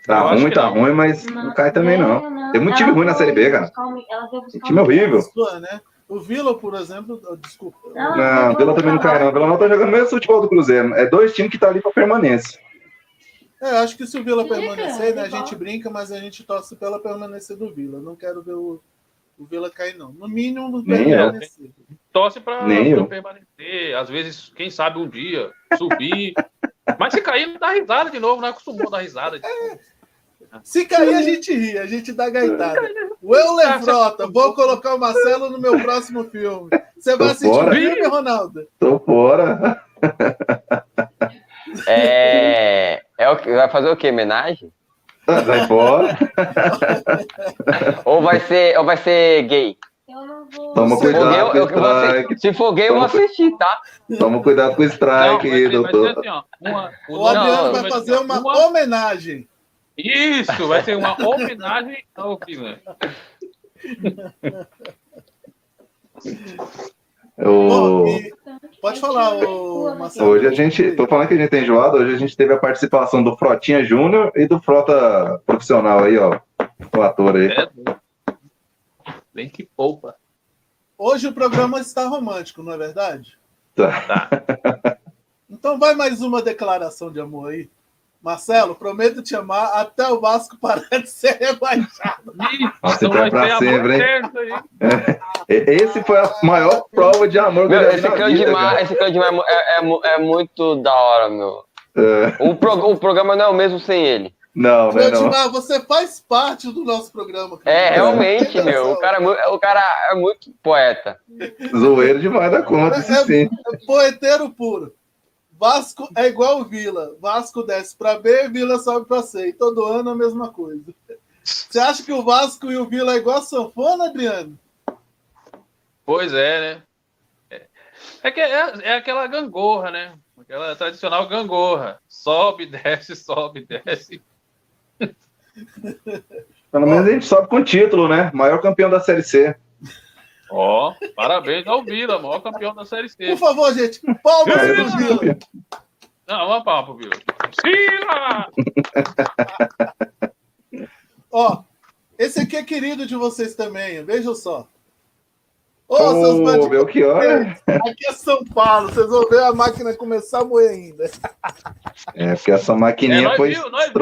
Tá Eu ruim, tá não. ruim, mas não cai também, não. Tem muito time ruim na Série B, cara. um- Tem time horrível. Né? O Vila, por exemplo, oh, desculpa. Não, Não, o Vila também não cai, não. O Vila não tá jogando o mesmo futebol do Cruzeiro. É dois times que tá ali pra permanência. É, acho que se o Vila Fica, permanecer, né, a igual. gente brinca, mas a gente torce pela permanência do Vila. Não quero ver o, o Vila cair, não. No mínimo, não Nem eu. permanecer. Torce para permanecer, às vezes, quem sabe um dia, subir. Mas se cair, dá risada de novo, não acostumou a dar risada. Se cair, a gente ri, a gente dá gaitada. O Euler Frota, vou colocar o Marcelo no meu próximo filme. Você vai Tô assistir o fora. filme, Ronaldo? Tô fora. É, é o que vai fazer o quê? Homenagem? Sai fora. Ou vai ser, ou vai ser gay? Eu não vou. Toma Se for cuidado gay, eu, com o vou assistir. strike. Se for gay, eu vou assistir, tá? Toma cuidado com o Não, strike vai vai ser doutor. assim, ó. Uma, o Não, Adriano vai fazer ó, uma homenagem. Isso, vai ser uma homenagem ao filme. Pode falar, ô, Marcelo. Hoje a gente, tô falando que a gente tem enjoado, hoje a gente teve a participação do Frotinha Júnior e do Frota Profissional aí, ó. O ator aí. É, bem que poupa. Hoje o programa está romântico, não é verdade? Tá. Então vai mais uma declaração de amor aí. Marcelo, prometo te amar até o Vasco parar de ser rebaixado. Nossa, então é vai pra sempre, hein? Esse foi a maior prova de amor que Meu, eu já vi esse na clã de vida, mar, cara. esse clã de mar é é, é é muito da hora, meu. É, O, pro- o programa não é o mesmo sem ele. Não, não não. Cleudimar, você faz parte do nosso programa. cara. É, realmente, meu. O cara, é o cara é muito poeta. Zoeiro demais da conta, É, sim. é poeteiro puro. Vasco é igual o Vila. Vasco desce para B, Vila sobe para C. E todo ano a mesma coisa. Você acha que o Vasco e o Vila é igual a sanfona, Adriano? Pois é, né? É, é que é, é aquela gangorra, né? Aquela tradicional gangorra. Sobe, desce, sobe, desce. Pelo menos a gente sobe com título, né? Maior campeão da Série C. Ó, parabéns ao Vila, maior campeão da Série C. Por favor, gente. Palmas É, pro Vila. Não, uma papo, Vila. Vila! Ó, esse aqui é querido de vocês também. Vejam só. Ô, seus Ô, bandidos. Belchior. Aqui é São Paulo. Vocês vão ver a máquina começar a moer ainda. É, porque essa É, maquininha nós foi viu, nós viu,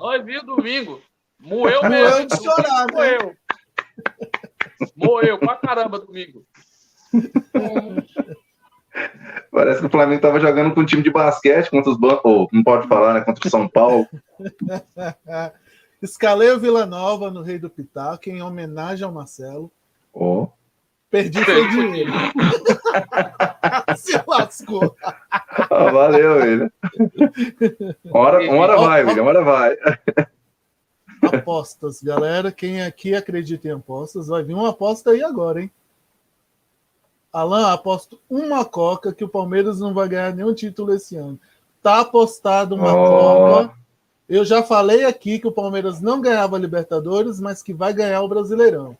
nós viu domingo. Moeu Moeu mesmo. de chorar, né? Moeu. Moeu pra caramba domingo. Parece que o Flamengo tava jogando com um time de basquete contra os bancos. Ou, não pode falar, né? Contra o São Paulo. Escalei o Vila Nova no Rei do Pitaco em homenagem ao Marcelo. Ó. Perdi seu dinheiro. Se lascou. Ah, valeu, William. Uma hora, uma hora vai, William, uma hora vai. Apostas, galera. Quem aqui acredita em apostas, vai vir uma aposta aí agora, hein? Alan, aposto uma coca que o Palmeiras não vai ganhar nenhum título esse ano. Tá apostado uma Ó. coca. Eu já falei aqui que o Palmeiras não ganhava Libertadores, mas que vai ganhar o Brasileirão.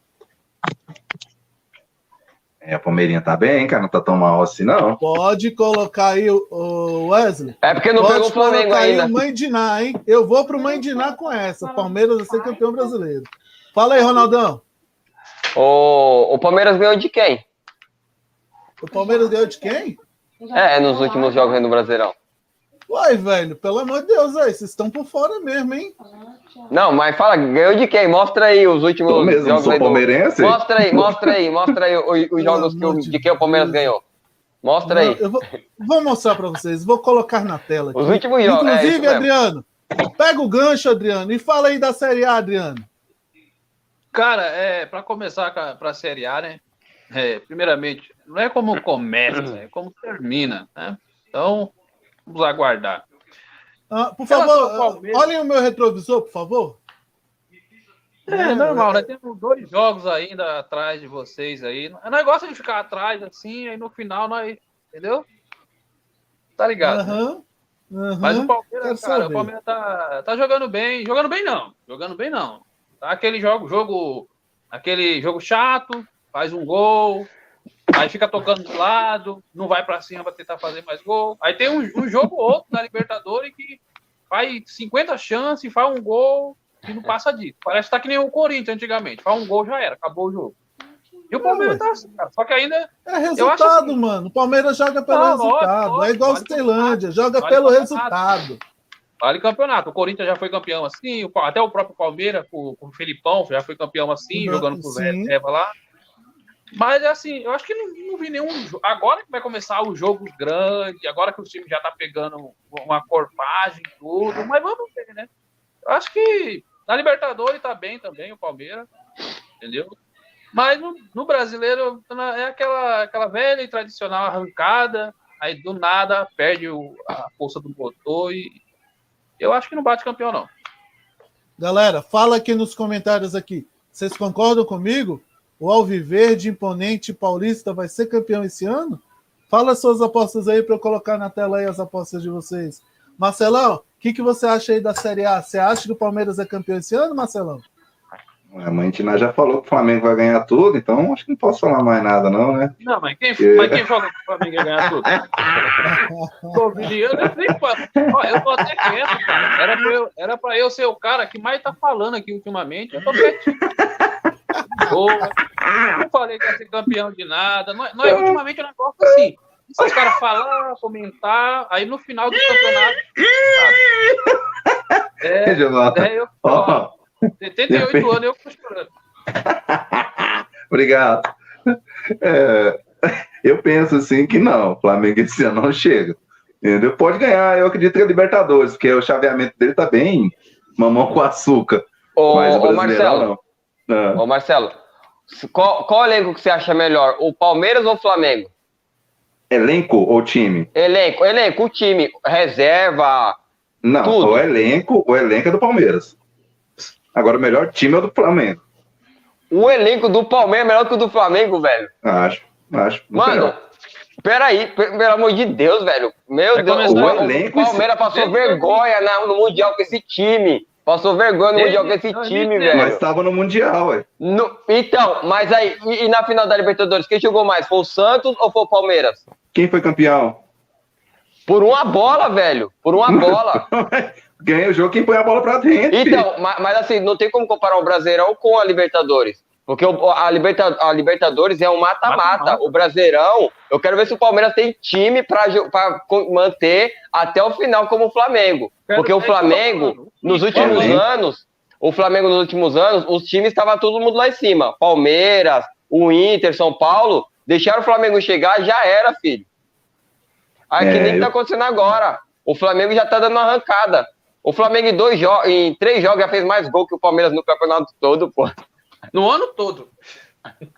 É, a Palmeirinha tá bem, cara. Não tá tão mal assim, não. Pode colocar aí o- Wesley. É porque não Pode pegou o Flamengo colocar aí ainda. o Mãe Diná, hein? Eu vou pro Mãe Diná com essa. Palmeiras vai ser campeão brasileiro. Fala aí, Ronaldão. O, o Palmeiras ganhou de quem? O Palmeiras ganhou de quem? É, nos últimos jogos aí no Brasileirão. Uai, velho, pelo amor de Deus, aí, vocês estão por fora mesmo, hein? Não, mas fala, ganhou de quem? Mostra aí os últimos Eu mesmo, jogos sou aí do- palmeirense. Mostra aí, mostra aí, mostra aí os, jogos que, o- de quem o Palmeiras ganhou. Mostra aí. Eu vou, vou mostrar para vocês, vou colocar na tela. Aqui. Os últimos jogos. É, Inclusive, mesmo. Adriano, pega o gancho, Adriano, e fala aí da Série A, Adriano. Cara, é, para começar para a Série A, né? É, primeiramente, não é como começa, é como termina, né? Então, vamos aguardar. Ah, por favor, Palmeiras- olhem o meu retrovisor, por favor. É normal, né? Temos dois jogos ainda atrás de vocês aí. É negócio de ficar atrás assim, aí no final nós. Entendeu? Tá ligado? né? Aham. aham. Mas o Palmeiras, Quero cara, saber. o Palmeiras tá, tá jogando bem. Jogando bem, não. Jogando bem, não. Tá aquele jogo, jogo. Aquele jogo chato, faz um gol, aí fica tocando de lado, não vai pra cima pra tentar fazer mais gol. Aí tem um, um jogo ou outro na Libertadores que faz 50 chances, faz um gol e não passa disso. Parece que tá que nem o Corinthians antigamente. Faz um gol, já era, acabou o jogo. E o Palmeiras tá assim, cara. Só que ainda É resultado, assim- mano. O Palmeiras joga pelo Não, resultado. lógico, é igual o lógico. Ceilândia, joga Vale pelo resultado. Vale campeonato. O Corinthians já foi campeão assim, até o próprio Palmeiras, com, o Felipão, já foi campeão assim, Não, jogando com o Zé lá. Mas assim, eu acho que não, não vi nenhum. Agora que vai começar os jogos grandes, agora que o time já tá pegando uma corpagem e tudo, mas vamos ver, né? Eu acho que na Libertadores tá bem também o Palmeiras, entendeu? Mas no, no brasileiro é aquela, aquela velha e tradicional arrancada, aí do nada perde o- a força do motor e eu acho que não bate campeão, não. Galera, fala aqui nos comentários aqui. Vocês concordam comigo? O Alviverde Imponente Paulista vai ser campeão esse ano? Fala suas apostas aí para eu colocar na tela aí as apostas de vocês. Marcelão, o que, que você acha aí da Série A? Você acha que o Palmeiras é campeão esse ano, Marcelão? A mãe Tina já falou que o Flamengo vai ganhar tudo, então acho que não posso falar mais nada, não, né? Não, mas quem, É. mas quem joga com o Flamengo ia ganhar tudo? Eu nem, eu tô até quieto, cara. Era pra, eu, era pra eu ser o cara que mais tá falando aqui ultimamente. Eu tô quietinho. Boa. Não falei que ia ser campeão de nada. Não, não, ultimamente o negócio é assim. Se os caras falar, comentar, aí no final do campeonato. sabe? É, é eu Ó, 78 anos eu tô chorando. obrigado. É, eu penso assim que não, o Flamengo esse ano não chega. Entendeu? Pode ganhar, eu acredito que é Libertadores, porque o chaveamento dele tá bem mamão com açúcar. Ô, mas o ô, Marcelo, não. Ah, ô Marcelo, qual, qual elenco que você acha melhor? O Palmeiras ou o Flamengo? elenco ou time? Elenco, elenco, o time, reserva. Não, Tudo. o elenco, o elenco é do Palmeiras. Agora o melhor time é o do Flamengo. O elenco do Palmeiras é melhor que o do Flamengo, velho. Acho, acho. Mano, melhor. peraí, pe- pelo amor de Deus, velho. Meu Vai Deus, o, o o elenco, Palmeiras esse- passou vergonha na- no Mundial com esse time. Passou vergonha no Mundial com esse time, 2010. velho. Mas estava no Mundial, ué. No- então, mas aí, e, e na final da Libertadores, quem jogou mais? Foi o Santos ou foi o Palmeiras? Quem foi campeão? Por uma bola, velho. Por uma bola. Ganha o jogo quem põe a bola pra dentro. Então, ma- mas, assim, não tem como comparar o Brasileirão com a Libertadores. Porque o- a, Liberta- a Libertadores é um mata-mata. O Brasileirão, eu quero ver se o Palmeiras tem time co- manter até o final como o Flamengo. Quero Porque o que Flamengo, nos últimos Flamengo. anos, o Flamengo nos últimos anos, os times estavam todo mundo lá em cima. Palmeiras, o Inter, São Paulo, deixaram o Flamengo chegar, já era, filho. Aí que É, nem eu- tá acontecendo agora. O Flamengo já tá dando uma arrancada. O Flamengo em, dois jo- em três jogos já fez mais gol que o Palmeiras no campeonato todo, pô. No ano todo.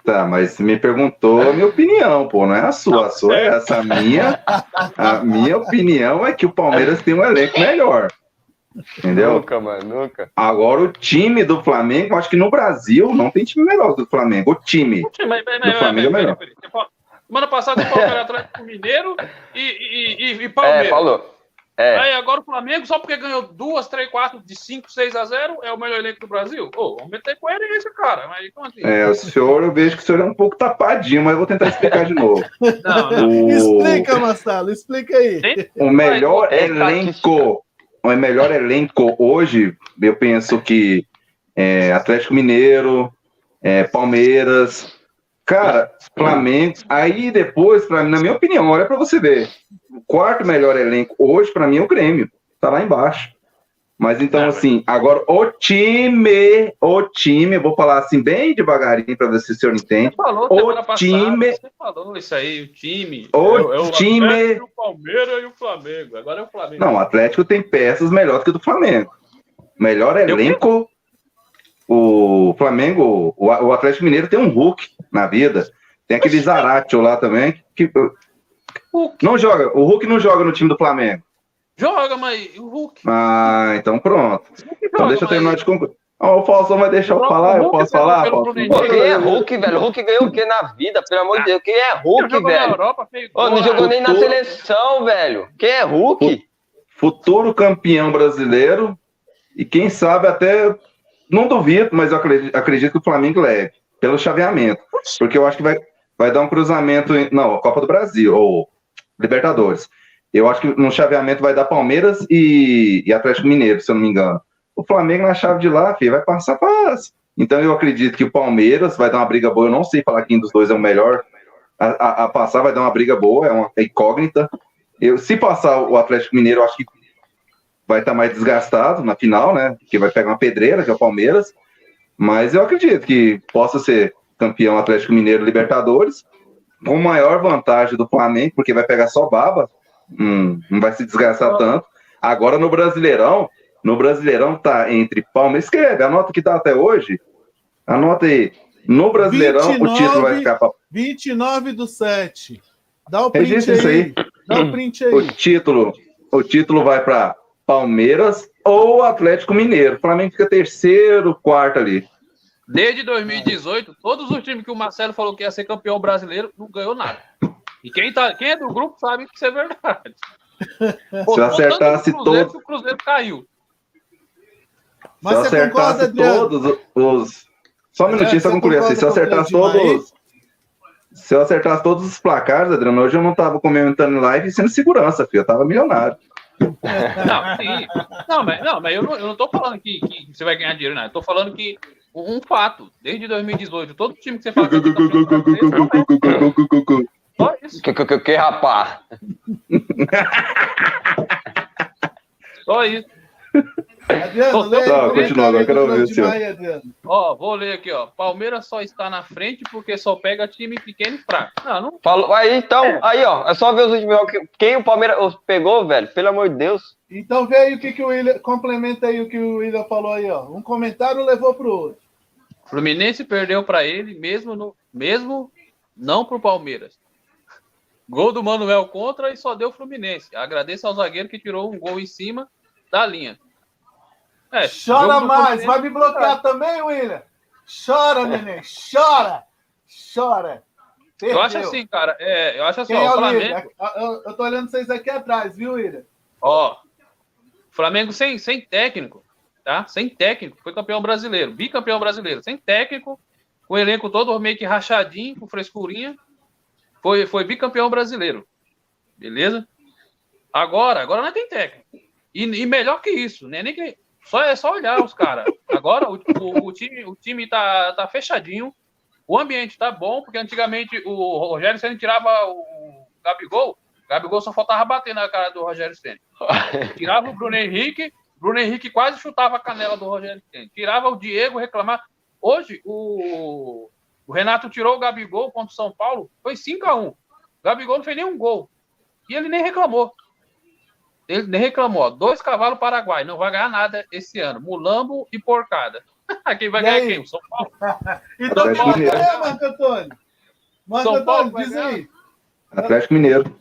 Tá, mas você me perguntou a minha opinião, pô, não é a sua. A sua é essa. A minha, a minha opinião é que o Palmeiras tem um elenco melhor. Entendeu? Nunca, mano, nunca. Agora, o time do Flamengo, acho que no Brasil não tem time melhor do Flamengo. O time. Mas, mas, Do Flamengo é melhor. Semana passada o Palmeiras Atlético Mineiro e, e, e, e É, Palmeiras. falou. É, Aí agora o Flamengo, só porque ganhou duas, três, quatro, de 5, 6 a 0, é o melhor elenco do Brasil? Ô, vamos meter coerência, cara. Mas como assim? É, o senhor, eu vejo que o senhor é um pouco tapadinho, mas eu vou tentar explicar de novo. Não, não. O, Explica, Marcelo, explica aí. O melhor É elenco, o melhor elenco hoje, eu penso que é, Atlético Mineiro, é, Palmeiras, cara, Flamengo. Aí depois, pra, na minha opinião, olha pra você ver. O quarto melhor elenco hoje, pra mim, é o Grêmio. Tá lá embaixo. Mas então, Ah, assim, agora o time, o time, eu vou falar assim bem devagarinho pra ver se o senhor entende. Você falou O semana passada, time- Você falou isso aí, o time. O é, é time- Atlético, o Palmeiras e o Flamengo. Agora é o Flamengo. Não, o Atlético tem peças melhores que o do Flamengo. Melhor elenco. O Flamengo, o, o Atlético Mineiro tem um Hulk na vida. Tem aquele Zaratio lá também. Que, Hulk. não joga. O Hulk não joga no time do Flamengo. Joga, mas o Hulk. Ah, então pronto. Então Joga, deixa eu terminar mas- de concluir. Ó, o Faustão vai deixar eu O falar? Eu posso falar? Pô, quem é Hulk, velho? Hulk ganhou o que na vida? Pelo amor de Deus, quem é Hulk, jogou na velho? Europa, Ô, não jogou né? nem na seleção, velho. Quem é Hulk? Futuro campeão brasileiro. E quem sabe até. Não duvido, mas eu acredito, acredito que o Flamengo leve. Pelo chaveamento. Porque eu acho que vai, vai dar um cruzamento. em- não, Copa do Brasil, ou Libertadores. Eu acho que no chaveamento vai dar Palmeiras e, e Atlético Mineiro, se eu não me engano. O Flamengo na chave de lá, filho, vai passar fácil. Então eu acredito que o Palmeiras vai dar uma briga boa. Eu não sei falar quem dos dois é o melhor a, a- a passar, vai dar uma briga boa, é uma incógnita. Eu, se passar o Atlético Mineiro, eu acho que vai estar mais desgastado na final, né? Porque vai pegar uma pedreira, que é o Palmeiras. Mas eu acredito que possa ser campeão Atlético Mineiro Libertadores, com maior vantagem do Flamengo, porque vai pegar só baba, hum, não vai se desgastar tanto. Agora no Brasileirão, no Brasileirão tá entre Palmeiras, escreve, anota o que tá até hoje. Anota aí. No Brasileirão, o 29 título vai ficar pra 29 do 7. Dá o print Registra isso aí. Dá o print o aí. título, o título vai para Palmeiras ou Atlético Mineiro. O Flamengo fica terceiro, quarto ali. Desde 2018, todos os times que o Marcelo falou que ia ser campeão brasileiro não ganhou nada. E quem, tá, quem é do grupo sabe que isso é verdade. Pô, Se eu acertasse contando o Cruzeiro, todos- O Cruzeiro caiu. Mas se eu você acertasse concorda, Adriano? todos os. Só um minutinho, só concluir assim. Se eu acertasse todos. Se eu acertasse todos os placares, Adriano, hoje eu não tava comentando em live sendo segurança, filho. Eu tava milionário. Não, sim. Não, mas, não, mas eu, não, eu não tô falando que, que você vai ganhar dinheiro, não. Eu tô falando que um, fato, desde 2018, todo time que você brasileiro, não é. Só isso. Que, que, que, rapaz? Só isso. Adriano, Tô- lê Tá, o continua, agora quero ver Adriano. Ó, vou ler aqui, ó. Palmeiras só está na frente porque só pega time pequeno e fraco. Não, não. Falou, aí, então, aí, ó, é só ver os últimos jogos. que- Quem o Palmeiras pegou, velho? Pelo amor de Deus. Então vê aí o que, que o William. Complementa aí o que o William falou aí, ó. Um comentário levou pro outro. Fluminense perdeu para ele, mesmo, no, mesmo não pro Palmeiras. Gol do Manuel contra e só deu Fluminense. Agradeço ao zagueiro que tirou um gol em cima da linha. É, Chora mais, vai me bloquear também, William? Chora, neném, chora! Chora! Eu Perdeu. acho assim, cara. É, eu acho assim, Quem é ó, o o Flamengo. Eu, eu tô olhando vocês aqui atrás, viu, William? Ó, Flamengo sem, sem técnico, tá? Sem técnico, foi campeão brasileiro, bicampeão brasileiro, sem técnico, com o elenco todo meio que rachadinho, com frescurinha, foi, foi bicampeão brasileiro, beleza? Agora, agora não tem técnico. E, e melhor que isso, né? Nem que Só é só olhar os caras. Agora o, o, o time, o time tá, tá fechadinho, o ambiente tá bom, porque antigamente o Rogério Senna tirava o Gabigol, o Gabigol só faltava bater na cara do Rogério Senna. Tirava o Bruno Henrique, Bruno Henrique quase chutava a canela do Rogério Senna. Tirava o Diego, reclamar. Hoje, o, o Renato tirou o Gabigol contra o São Paulo, foi 5 a 1 O Gabigol não fez nenhum gol. E ele nem reclamou. Ele nem reclamou. ó. Dois cavalos Paraguai. Não vai ganhar nada esse ano. Mulambo e Porcada. quem vai E ganhar aí? quem? O São Paulo. Então, Mineiro. é, Marco Antônio? Marco São Paulo Antônio, vai diz ganhar? aí. Atlético Mineiro.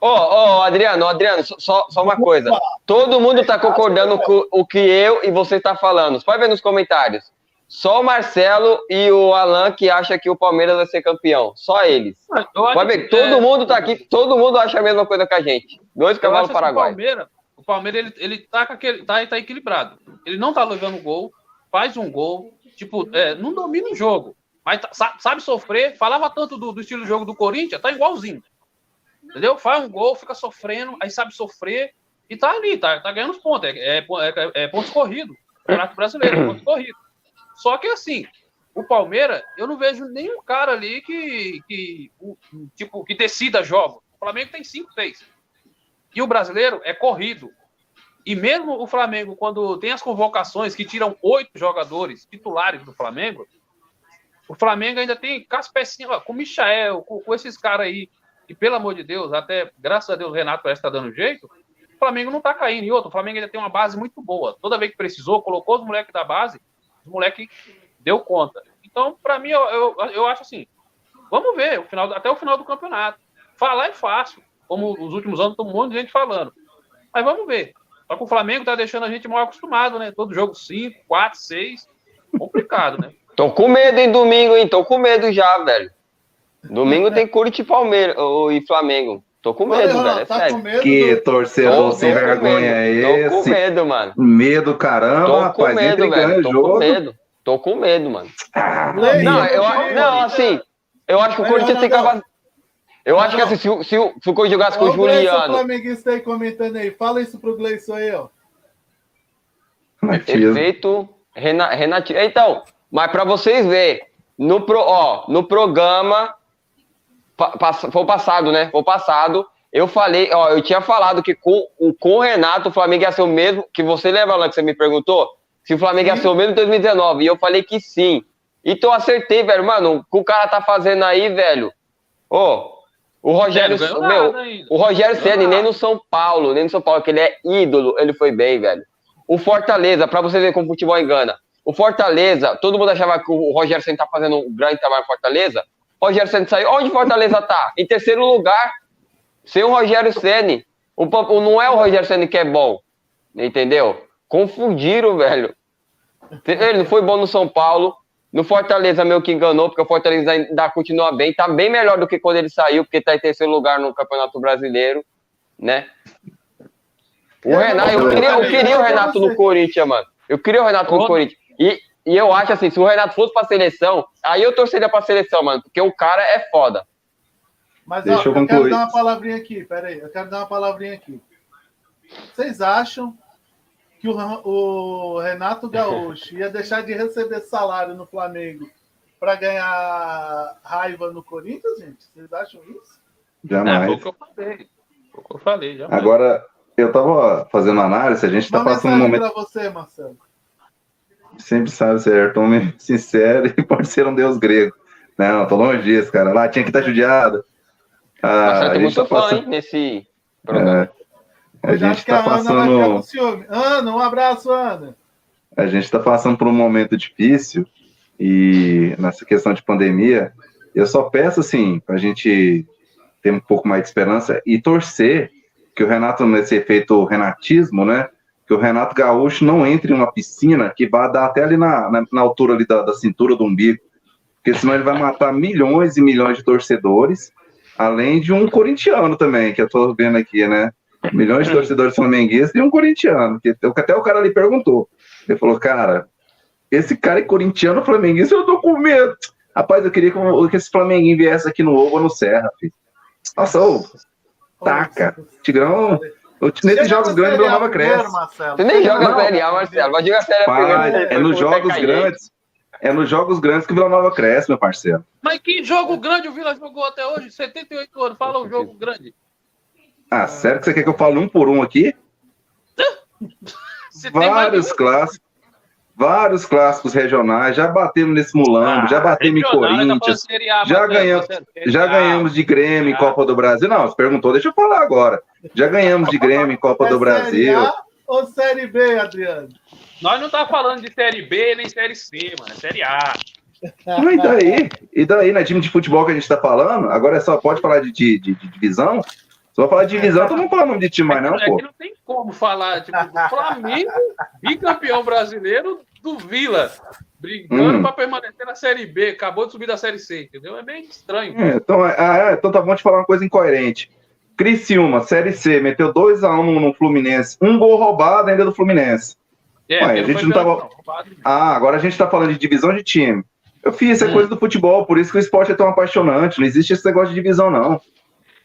Ô, ô, Adriano, Adriano, só, só uma coisa. Todo mundo tá concordando com o que eu e você tá falando. Pode ver nos comentários. Só o Marcelo e o Alan que acha que o Palmeiras vai ser campeão. Só eles. Pode ver, que, todo é, mundo tá aqui, todo mundo acha a mesma coisa que a gente. Dois cavalos acho assim, paraguaios. O Palmeiras, o Palmeiras ele, ele tá, com aquele, tá, tá equilibrado. Ele não tá levando gol, faz um gol, tipo, é, não domina o jogo, mas tá- sa- sabe sofrer. Falava tanto do, do estilo de jogo do Corinthians, tá igualzinho. Entendeu? Faz um gol, fica sofrendo, aí sabe sofrer e tá ali, tá, tá ganhando os pontos. É, é, é, é pontos corridos. Campeonato brasileiro, pontos corridos. Só que assim, o Palmeiras, eu não vejo nenhum cara ali que, que tipo, que decida jogos. O Flamengo tem 5, 6. E o brasileiro é corrido. E mesmo o Flamengo, quando tem as convocações que tiram oito jogadores titulares do Flamengo, o Flamengo ainda tem com as pecinhas, ó, com o Michael, com, com esses caras aí, e pelo amor de Deus, até graças a Deus o Renato parece estar dando jeito, o Flamengo não tá caindo. E outro, o Flamengo ainda tem uma base muito boa. Toda vez que precisou, colocou os moleques da base, os moleques deu conta. Então, para mim, eu, eu, eu acho assim, vamos ver o final, até o final do campeonato. Falar é fácil, como nos últimos anos tem um monte de gente falando. Mas vamos ver. Só que o Flamengo tá deixando a gente mal acostumado, né? Todo jogo 5, 4, 6. Complicado, né? Tô com medo, hein, domingo, hein? Tô com medo já, velho. Domingo tem Curitiba e Palmeiras ô, e Flamengo. Tô com medo, Olha, velho. É tá com sério. medo Que do- torcedor Tô, sem com vergonha é medo. Tô com esse? medo, mano. Medo, caramba, Tô com rapaz. Entra medo, velho. o Tô com jogo. medo. Tô com medo, mano. Ah, Não, eu não, assim, eu acho que o Corinthians tem capacidade. Eu acho que assim, se, o- se, o- se o Corinthians jogasse com o o Juliano, flamenguista aí comentando aí. Fala isso pro Gleison aí, ó. Efeito Rena- Renatinho. Então, mas pra vocês verem, no, pro, ó, no programa, foi o passado, né? Foi o passado. Eu falei, ó, eu tinha falado que com, o- com o Renato o Flamengo ia ser o mesmo, que você lembra lá que você me perguntou? Se o Flamengo ia ser o mesmo em 2019. E eu falei que sim. Então eu acertei, velho. Mano, o que o cara tá fazendo aí, velho. Ô, o Rogério, meu, o Rogério Ceni nem no São Paulo, nem no São Paulo, que ele é ídolo, ele foi bem, velho. O Fortaleza, pra você ver como o futebol engana. O Fortaleza, todo mundo achava que o Rogério Ceni tá fazendo um grande trabalho no Fortaleza. Rogério Ceni saiu. Onde o Fortaleza tá? Em terceiro lugar. Sem o Rogério Ceni. O, o- não é o Rogério Ceni que é bom. Entendeu? Confundiram, velho. Ele não foi bom no São Paulo. No Fortaleza, meio que enganou, porque o Fortaleza ainda continua bem. Tá bem melhor do que quando ele saiu, porque tá em terceiro lugar no Campeonato Brasileiro, né? O É, Renato, eu queria, eu queria o Renato no Corinthians, mano. Eu queria o Renato no. Corinthians. E, e eu acho assim, se o Renato fosse pra seleção, aí eu torceria pra seleção, mano, porque o cara é foda. Mas Deixa ó, eu eu, quero dar uma palavrinha aqui, peraí, eu quero dar uma palavrinha aqui. Vocês acham que o, o Renato Gaúcho ia deixar de receber salário no Flamengo para ganhar raiva no Corinthians, gente? Vocês acham isso? É, foi Jamais. o que eu falei. Foi o que eu falei, já. Agora, eu tava fazendo análise, a gente tá Uma passando um momento. para você, Marcelo. Sempre sabe ser homem sincero e pode ser um deus grego. Não, tô longe disso, cara. Lá tinha que estar judiado. Ah, Marcelo a gente tá fã, passando. hein, nesse programa. É, a Eu gente tá a passando. Ana, um abraço, Ana. A gente está passando por um momento difícil e nessa questão de pandemia, eu só peço assim para a gente ter um pouco mais de esperança e torcer que o Renato nesse efeito renatismo, né? Que o Renato Gaúcho não entre em uma piscina que vá dar até ali na, na, na altura ali da, da cintura do umbigo, porque senão ele vai matar milhões e milhões de torcedores, além de um corintiano também, que eu tô vendo aqui, né? Milhões de torcedores flamenguistas e um corintiano, que até o cara ali perguntou. Ele falou, cara, esse cara é corintiano flamenguista, eu tô com medo. Rapaz, eu queria que, esse Flamenguinho viesse aqui no Ovo ou no Serra, filho. Nossa, ô, taca. Tigrão, Nesses jogos grandes, o Vila Nova cresce. Você nem joga Não. Série A, Marcelo. Vai jogar Série A primeiro. é nos jogos grandes. É nos jogos grandes que o Vila Nova cresce, meu parceiro. Mas que jogo grande o Vila jogou até hoje? 78 anos. Fala um jogo grande. Ah, sério que você quer que eu fale um por um aqui? Você tem mais Vários clássicos. Vários clássicos regionais. Já batemos nesse Mulambo, já batemos em Ah, ainda falando Corinthians. Já ganhamos- Já ganhamos de Grêmio em Ah. Copa do Brasil. Não, você perguntou, deixa eu falar agora. Já ganhamos de Grêmio em Copa É do Brasil. Série A ou Série B, Adriano? Nós não tá falando de Série B nem Série C, mano. É Série A. Ah, e daí? E daí, na time de futebol que a gente tá falando? Agora é só pode falar de, de- de- de divisão? Se for falar de divisão, então não fala nome de time mais, não, é pô. que não tem como falar, tipo, Flamengo, bicampeão brasileiro do Vila, brigando Hum. pra permanecer na Série B, acabou de subir da Série C, entendeu? É bem estranho. É, então, é, é, então tá bom te falar uma coisa incoerente. Criciúma, Série C, meteu 2x1 no, no Fluminense. Um gol roubado ainda do Fluminense. É, Ué, a gente não tava-. Ah, agora a gente tá falando de divisão de time. Eu fiz, é Hum. coisa do futebol, por isso que o esporte é tão apaixonante. Não existe esse negócio de divisão, não.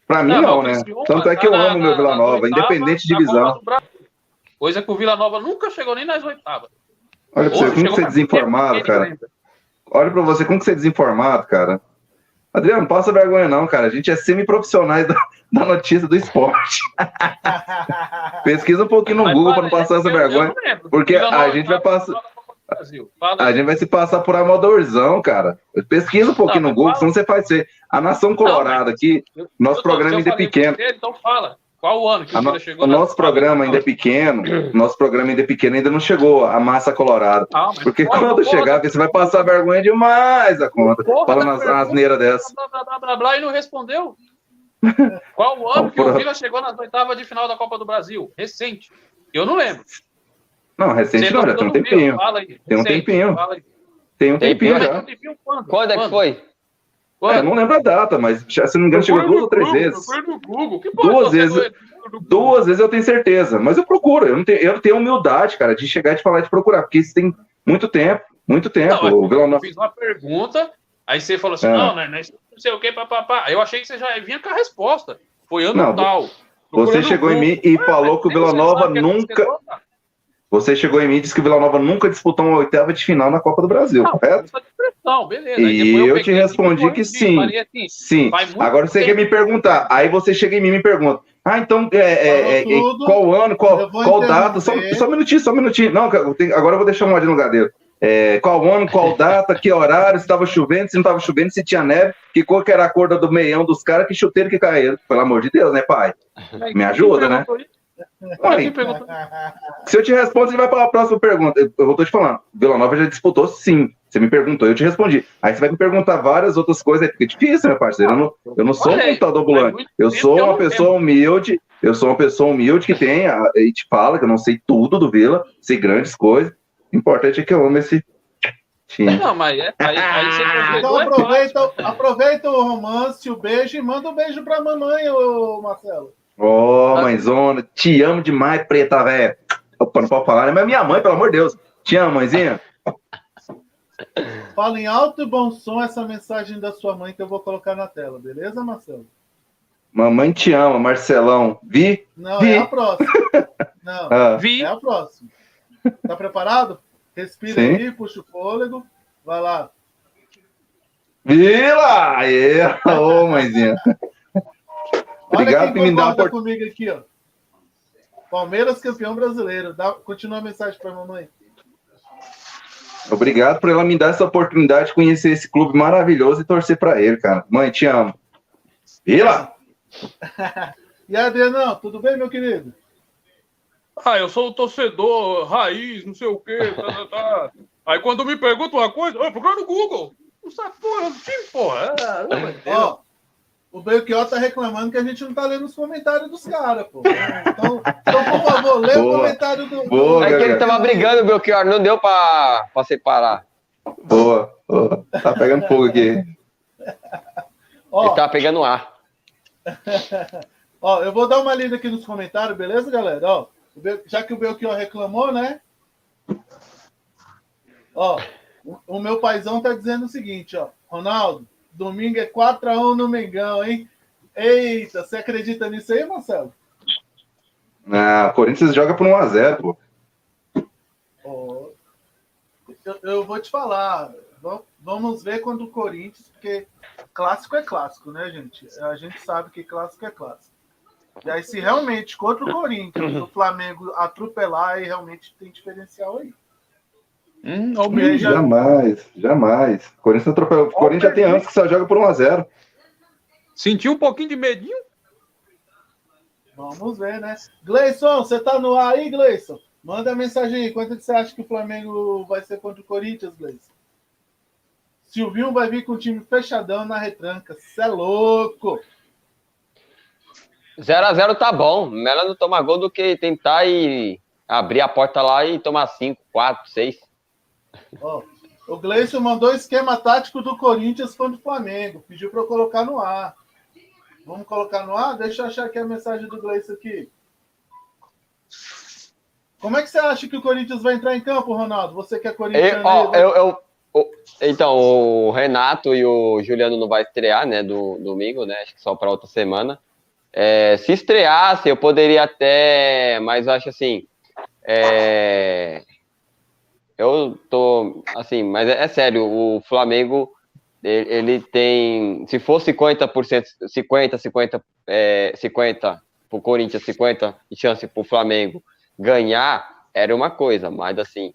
Pra mim, Não, não, mas né? o Criciúma Tanto é que tá eu na- amo meu na- Vila Nova, independente de divisão. Coisa que o Vila Nova nunca chegou nem nas oitavas. Olha pra você, Hoje como que chegou você é desinformado, cara. Olha pra você, como que você é desinformado, cara. Adriano, não passa vergonha, não, cara. A gente é semi-profissionais da, da notícia do esporte. Pesquisa um pouquinho no Mas Google fala, não passar essa vergonha. porque a gente vai passar-. Fala A gente vai se passar por amadorzão, cara. Pesquisa um pouquinho Não, no Google, mas senão você faz ser. A Nação Colorada aqui, nosso eu programa ainda é pequeno. você, Então fala. Qual o ano que o no- Vila chegou o na- nosso programa ainda é pequeno. Nosso programa ainda é pequeno, ainda não chegou a massa colorada. Ah, mas Porque porra, quando porra, chegar, você vai passar vergonha demais a conta. Porra, Falando as asneiras dessa. blá, blá, blá, blá, blá, e não respondeu. Qual o ano que o Porra. Vila chegou nas oitavas de final da Copa do Brasil? Recente. Eu não lembro. Não, recente Você não, já tem um tempinho. Fala aí. Tem um tempinho. Fala. Tem um Tempinho, já. tem um tempinho quando? Quando é que foi? Quando? É, não lembro a data, mas se não me engano, chegou duas ou três Google, vezes. Google. Duas vezes. Duas vezes eu tenho certeza, mas eu procuro. Eu não tenho, eu tenho humildade, cara, de chegar e de falar e de procurar, porque isso tem muito tempo, muito tempo. Não, Vila Eu Nova- fiz uma pergunta, aí você falou assim, É. não, né, né, não sei o que, papapá. Eu achei que você já vinha com a resposta. Foi ano Não, tal. Você chegou em Google. mim e Ah, falou que o Vila Nova é nunca. Você chegou em mim e disse que o Vila Nova nunca disputou uma oitava de final na Copa do Brasil, Não, correto? expressão, beleza. E depois eu te respondi que sim. falei assim, Sim. Muito Agora você tempo. quer me perguntar. Aí você chega em mim e me pergunta. Ah, então, é, é, é, qual ano, qual, Eu qual data? Só, só um minutinho, só um minutinho. Não, eu tenho- agora eu vou deixar um no lugar dele. É, qual ano, qual data, que horário, se estava chovendo, se não estava chovendo, se tinha neve, que cor que era a cor do meião dos caras, que chuteiro que caíram. Pelo amor de Deus, né, pai? Me ajuda, né? Perguntou? se eu te respondo, você vai para a próxima pergunta. Eu, eu tô te falando. Vila Nova já disputou, sim. Você me perguntou, eu te respondi. Aí você vai me perguntar várias outras coisas, aí fica difícil, meu parceiro. Eu não, eu não sou um Olha aí, computador faz ambulante. muito Eu sou uma pessoa humilde, eu sou uma pessoa humilde que tem, a, e te fala que eu não sei tudo do Vila, sei grandes coisas. O importante é que eu amo esse time. Não, mas é, aí, aí você Então completou, é aproveita, aproveita o romance, o beijo e manda um beijo pra mamãe, ô Marcelo. Ô, mãezona, te amo demais, preta, velho. Opa, não pode falar, né? Mas minha mãe, pelo amor de Deus. Te amo, mãezinha. Fala em alto e bom som essa mensagem da sua mãe que eu vou colocar na tela, beleza, Marcelo? Mamãe te ama, Marcelão. Vi? Não, Vi. é a próxima. Não, Ah, Vi, é a próxima. Tá preparado? Respira Sim. aí, puxa o fôlego. Vai lá. Vila! Aê! Ô, mãezinha. Obrigado Olha por me dar oportunidade. comigo aqui, ó. Palmeiras campeão brasileiro. Dá, continua a mensagem pra mamãe. Obrigado por ela me dar essa oportunidade de conhecer esse clube maravilhoso e torcer pra ele, cara. Mãe, te amo. Vila! E aí, Adrianão, tudo bem, meu querido? Ah, eu sou o torcedor raiz, não sei o quê. Tá, tá, tá. Aí quando me perguntam uma coisa, eu procuro no Google. Não sabe porra do time, porra. Ah, de Deus. Ó, o Belchior tá reclamando que a gente não tá lendo os comentários dos caras, pô. Então, então, por favor, lê o Boa. comentário do. Boa, É que ele tava brigando, Belchior, não deu pra, pra separar. Boa, boa. Tá pegando fogo aqui. Ele Ó, tava pegando ar. ó, eu vou dar uma lida aqui nos comentários, beleza, galera? Ó, o já que o Belchior reclamou, né? Ó, o, o meu paizão tá dizendo o seguinte, ó. Ronaldo, domingo é 4x1 no Mengão, hein? Eita, você acredita nisso aí, Marcelo? Ah, o Corinthians joga por 1x0, pô. Ó, eu, eu vou te falar. va- Vamos ver quando o Corinthians, porque clássico é clássico, né, gente? A gente sabe que clássico é clássico. E aí, se realmente contra o Corinthians o Flamengo atropelar, aí realmente tem diferencial aí. Hum, já- Jamais, jamais. O Corinthians, atropelou. o Corinthians já tem anos que só joga por 1x0. Sentiu um pouquinho de medinho? Vamos ver, né? Gleison, você tá no ar aí, Gleison? Manda mensagem aí. Quanto que você acha que o Flamengo vai ser contra o Corinthians, Gleison? Silvinho vai vir com o time fechadão na retranca. Você é louco! 0x0 tá bom. Melhor não tomar gol do que tentar e abrir a porta lá e tomar 5, 4, 6. Ó, o Gleison mandou o esquema tático do Corinthians contra o Flamengo. Pediu para eu colocar no ar. Vamos colocar no ar? Deixa eu achar aqui a mensagem do Gleison aqui. Como é que você acha que o Corinthians vai entrar em campo, Ronaldo? Você que é Eu, corintiano. ó, eu, eu- o- então, o Renato e o Juliano não vai estrear, né, do domingo, né, acho que só para outra semana. É, se estreasse, eu poderia até, mas eu acho assim, é, eu tô, assim, mas é, é sério, o Flamengo, ele, ele tem, se for 50%, 50, 50, é, 50 pro Corinthians, 50 de chance pro Flamengo ganhar, era uma coisa, mas assim,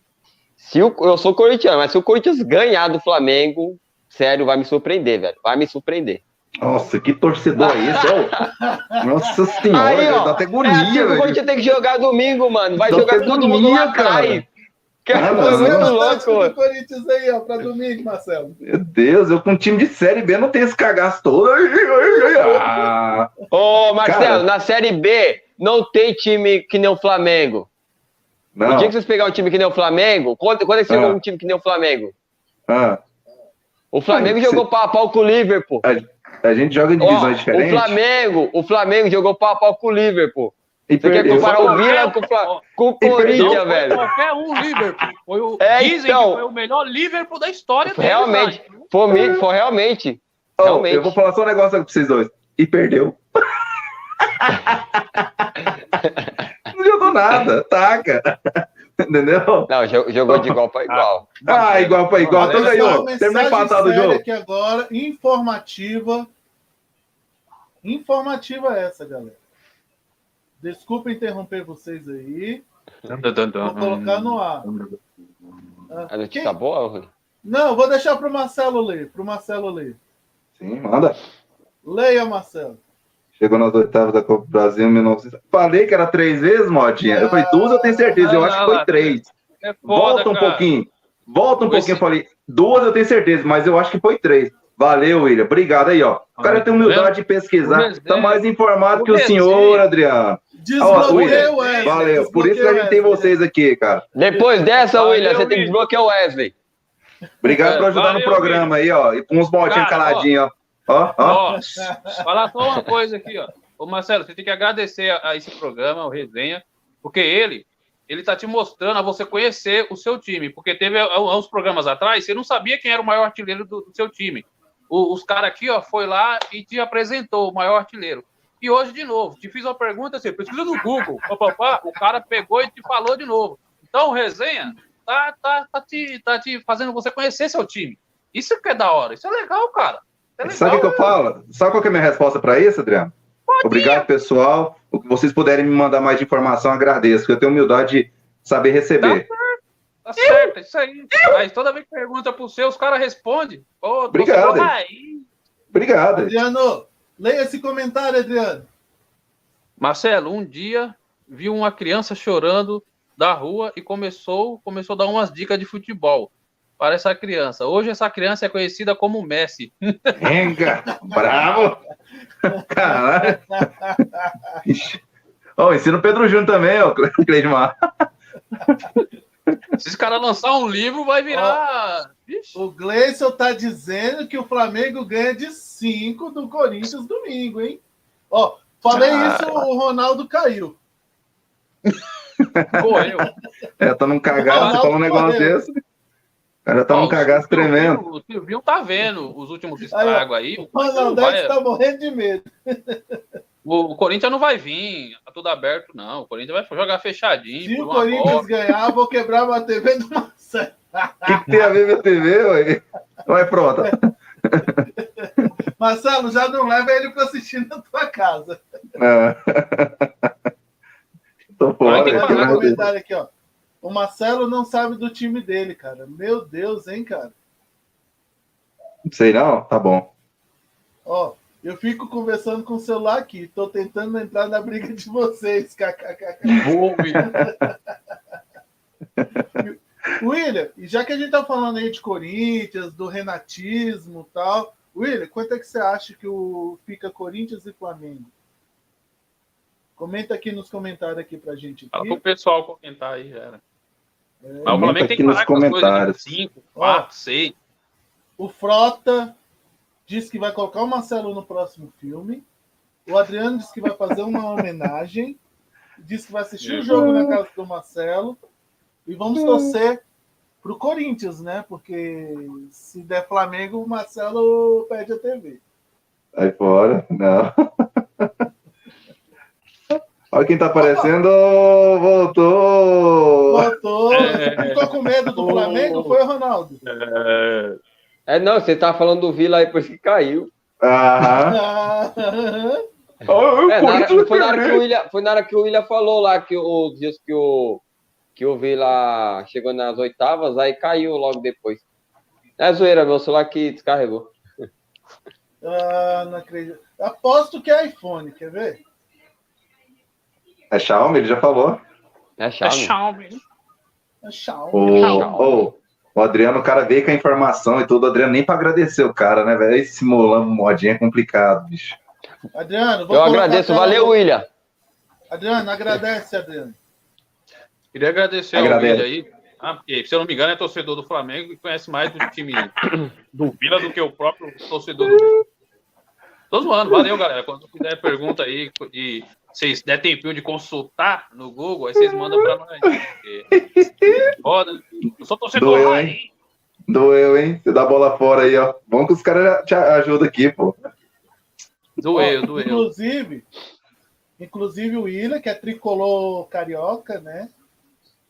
se o, eu sou corintiano, mas se o Corinthians ganhar do Flamengo, sério, vai me surpreender, velho. Vai me surpreender. Nossa, que torcedor é esse? ó? Nossa senhora, Aí, ó, dá até é assim, agonia, o velho. Corinthians tem que jogar domingo, mano. Vai Dá jogar todo mundo lá agonia, cara. atrás. Cara, Ah, não, não. tático louco, do Corinthians aí, ó, para domingo, Marcelo. Meu Deus, eu com um time de Série B não tenho esse cagaço todo. Ah, Ô, Marcelo, Cara. na Série B não tem time que nem o Flamengo. O não. dia que vocês pegarem um time que nem o Flamengo, quando, quando é que você Ah. um time que nem o Flamengo? Ah, O Flamengo Ah, jogou você- pau a pau com o Liverpool. a gente joga em divisões o diferentes. Flamengo, o Flamengo jogou pau a pau com o Liverpool. E Você quer perdeu. comparar o Vila com o, com o. Corinthians, velho? qualquer um Liverpool. Foi o, É, dizem então. que foi o melhor Liverpool da história dele, Realmente, cara. foi, foi realmente. Ó, realmente. eu vou falar só um negócio pra vocês dois. E perdeu. não jogou nada, taca. Entendeu? Não, jo- jogou de igual para igual. Ah, igual pra igual. Então ganhou. Terminou mensagem empatado o jogo. aqui agora, informativa. Informativa essa, galera. Desculpa interromper vocês aí. Vou colocar no ar. Ah, A notícia quem- tá boa, Rui? Não, vou deixar para o Marcelo ler. Para o Marcelo ler. Sim, manda. Leia, Marcelo. Chegou nas oitavas da Copa do Brasil em 1900. Falei que era três vezes, Modinha. Eu falei, duas eu tenho certeza. Eu Ah, acho que foi três. É foda, Volta um cara. pouquinho. Volta um Esse- pouquinho. Eu falei, duas eu tenho certeza, mas eu acho que foi três. Valeu, William. Obrigado aí, ó. O cara tem humildade de pesquisar. Tá mais informado que o senhor, Adriano. Desbloqueia William, o Wesley. Valeu. Por isso que a gente tem vocês aqui, cara. Depois dessa, Valeu, William, você tem que desbloquear o Wesley. Obrigado É, por ajudar no valeu, programa aí, ó. E com uns botinhos caladinhos, ó. Ó, ó. Ó, falar só uma coisa aqui, ó. Ô Marcelo, você tem que agradecer a, a esse programa, o Resenha, porque ele, ele tá te mostrando a você conhecer o seu time, porque teve há uns programas atrás, você não sabia quem era o maior artilheiro do, do seu time. O- os caras aqui, ó, foi lá e te apresentou o maior artilheiro. E hoje, de novo, te fiz uma pergunta assim, pesquisa no Google, papapá, o cara pegou e te falou de novo. Então, Resenha tá, tá, tá, te, tá te fazendo você conhecer seu time. Isso que é da hora, isso é legal, cara. É legal, Sabe o que eu falo? Sabe qual que é a minha resposta para isso, Adriano? Obrigado, pessoal. O que vocês puderem me mandar mais de informação, agradeço, porque eu tenho humildade de saber receber. Tá certo, é isso aí. Aí toda vez que pergunta pro seu, os caras respondem. Ô, Obrigado. Obrigado. Adriano, leia esse comentário, Adriano. Marcelo, um dia viu uma criança chorando da rua e começou, começou a dar umas dicas de futebol para essa criança. Hoje essa criança é conhecida como Messi. Venga, bravo. Caralho. Ó, ensina o Pedro Júnior também, ó, Cleidmar. Se esse cara lançar um livro, vai virar. Ixi, O Gleison tá dizendo que o Flamengo ganha de 5 do Corinthians domingo, hein? Ó, falei Ah. isso, o Ronaldo caiu. correu. É, tá num cagaço, Ronaldo fala um negócio correu. desse. O cara tá Ó, num o cagaço Silvinho- tremendo. O Silvinho tá vendo os últimos estragos aí. O Ronaldo Vai- tá morrendo de medo. O, o Corinthians não vai vir, tá tudo aberto, não. O Corinthians vai jogar fechadinho. Se o Corinthians bola. ganhar, eu vou quebrar a TV do Marcelo. O que, que tem a ver minha TV, ué? Vai, pronto. Marcelo, já não leva ele para assistir na tua casa. É. Tô fora. que Olha pagar o né? comentário aqui, ó. O Marcelo não sabe do time dele, cara. Meu Deus, hein, cara. Não sei não? Tá bom. Ó, eu fico conversando com o celular aqui. Tô tentando entrar na briga de vocês. William. William, e já que a gente tá falando aí de Corinthians, do renatismo e tal, William, quanto é que você acha que o fica Corinthians e Flamengo? Comenta aqui nos comentários aqui pra gente. Fala pro pessoal comentar aí, já era. É. Mas o Flamengo tem que nos parar com as coisas de comentários. 5, Ó. 4, 6. O Frota diz que vai colocar o Marcelo no próximo filme. O Adriano diz que vai fazer uma homenagem. Diz que vai assistir o jogo na casa do Marcelo. E vamos torcer pro Corinthians, né? Porque se der Flamengo, o Marcelo perde a TV. Sai fora. Não. Olha quem tá aparecendo. Voltou. Voltou. É. Ficou com medo do Flamengo? Foi, Ronaldo? É, É, não, você tá falando do Vila aí, por isso que caiu. Aham. Ah, Oh, É, o na hora- foi, na hora que o William, foi na hora que o William falou lá que os dias que o, que o Vila chegou nas oitavas, aí caiu logo depois. É zoeira, meu celular que descarregou. ah, não acredito. Aposto que é iPhone, quer ver? É Xiaomi, ele já falou. É é chave. Xiaomi. É Xiaomi. O, Xiaomi. o, o Adriano, o cara veio com a informação e tudo. O Adriano nem pra agradecer o cara, né, velho? Esse simulando modinha é complicado, bicho. Adriano, vou Eu agradeço, valeu, do- William. Adriano, agradece, Adriano. Queria agradecer Agradece. ao William aí. Ah, porque, se eu não me engano, é torcedor do Flamengo e conhece mais do time do Vila do que o próprio torcedor do Tô zoando, valeu, galera. Quando quiser pergunta aí e vocês der tempinho de consultar no Google, aí vocês mandam pra nós. Porque... Foda. Eu sou torcedor Doeu, raiz. hein? Doeu, hein? Você dá a bola fora aí, ó. Bom que os caras te ajudam aqui, pô. Doeu, doeu. Inclusive, inclusive o William, que é tricolor carioca, né?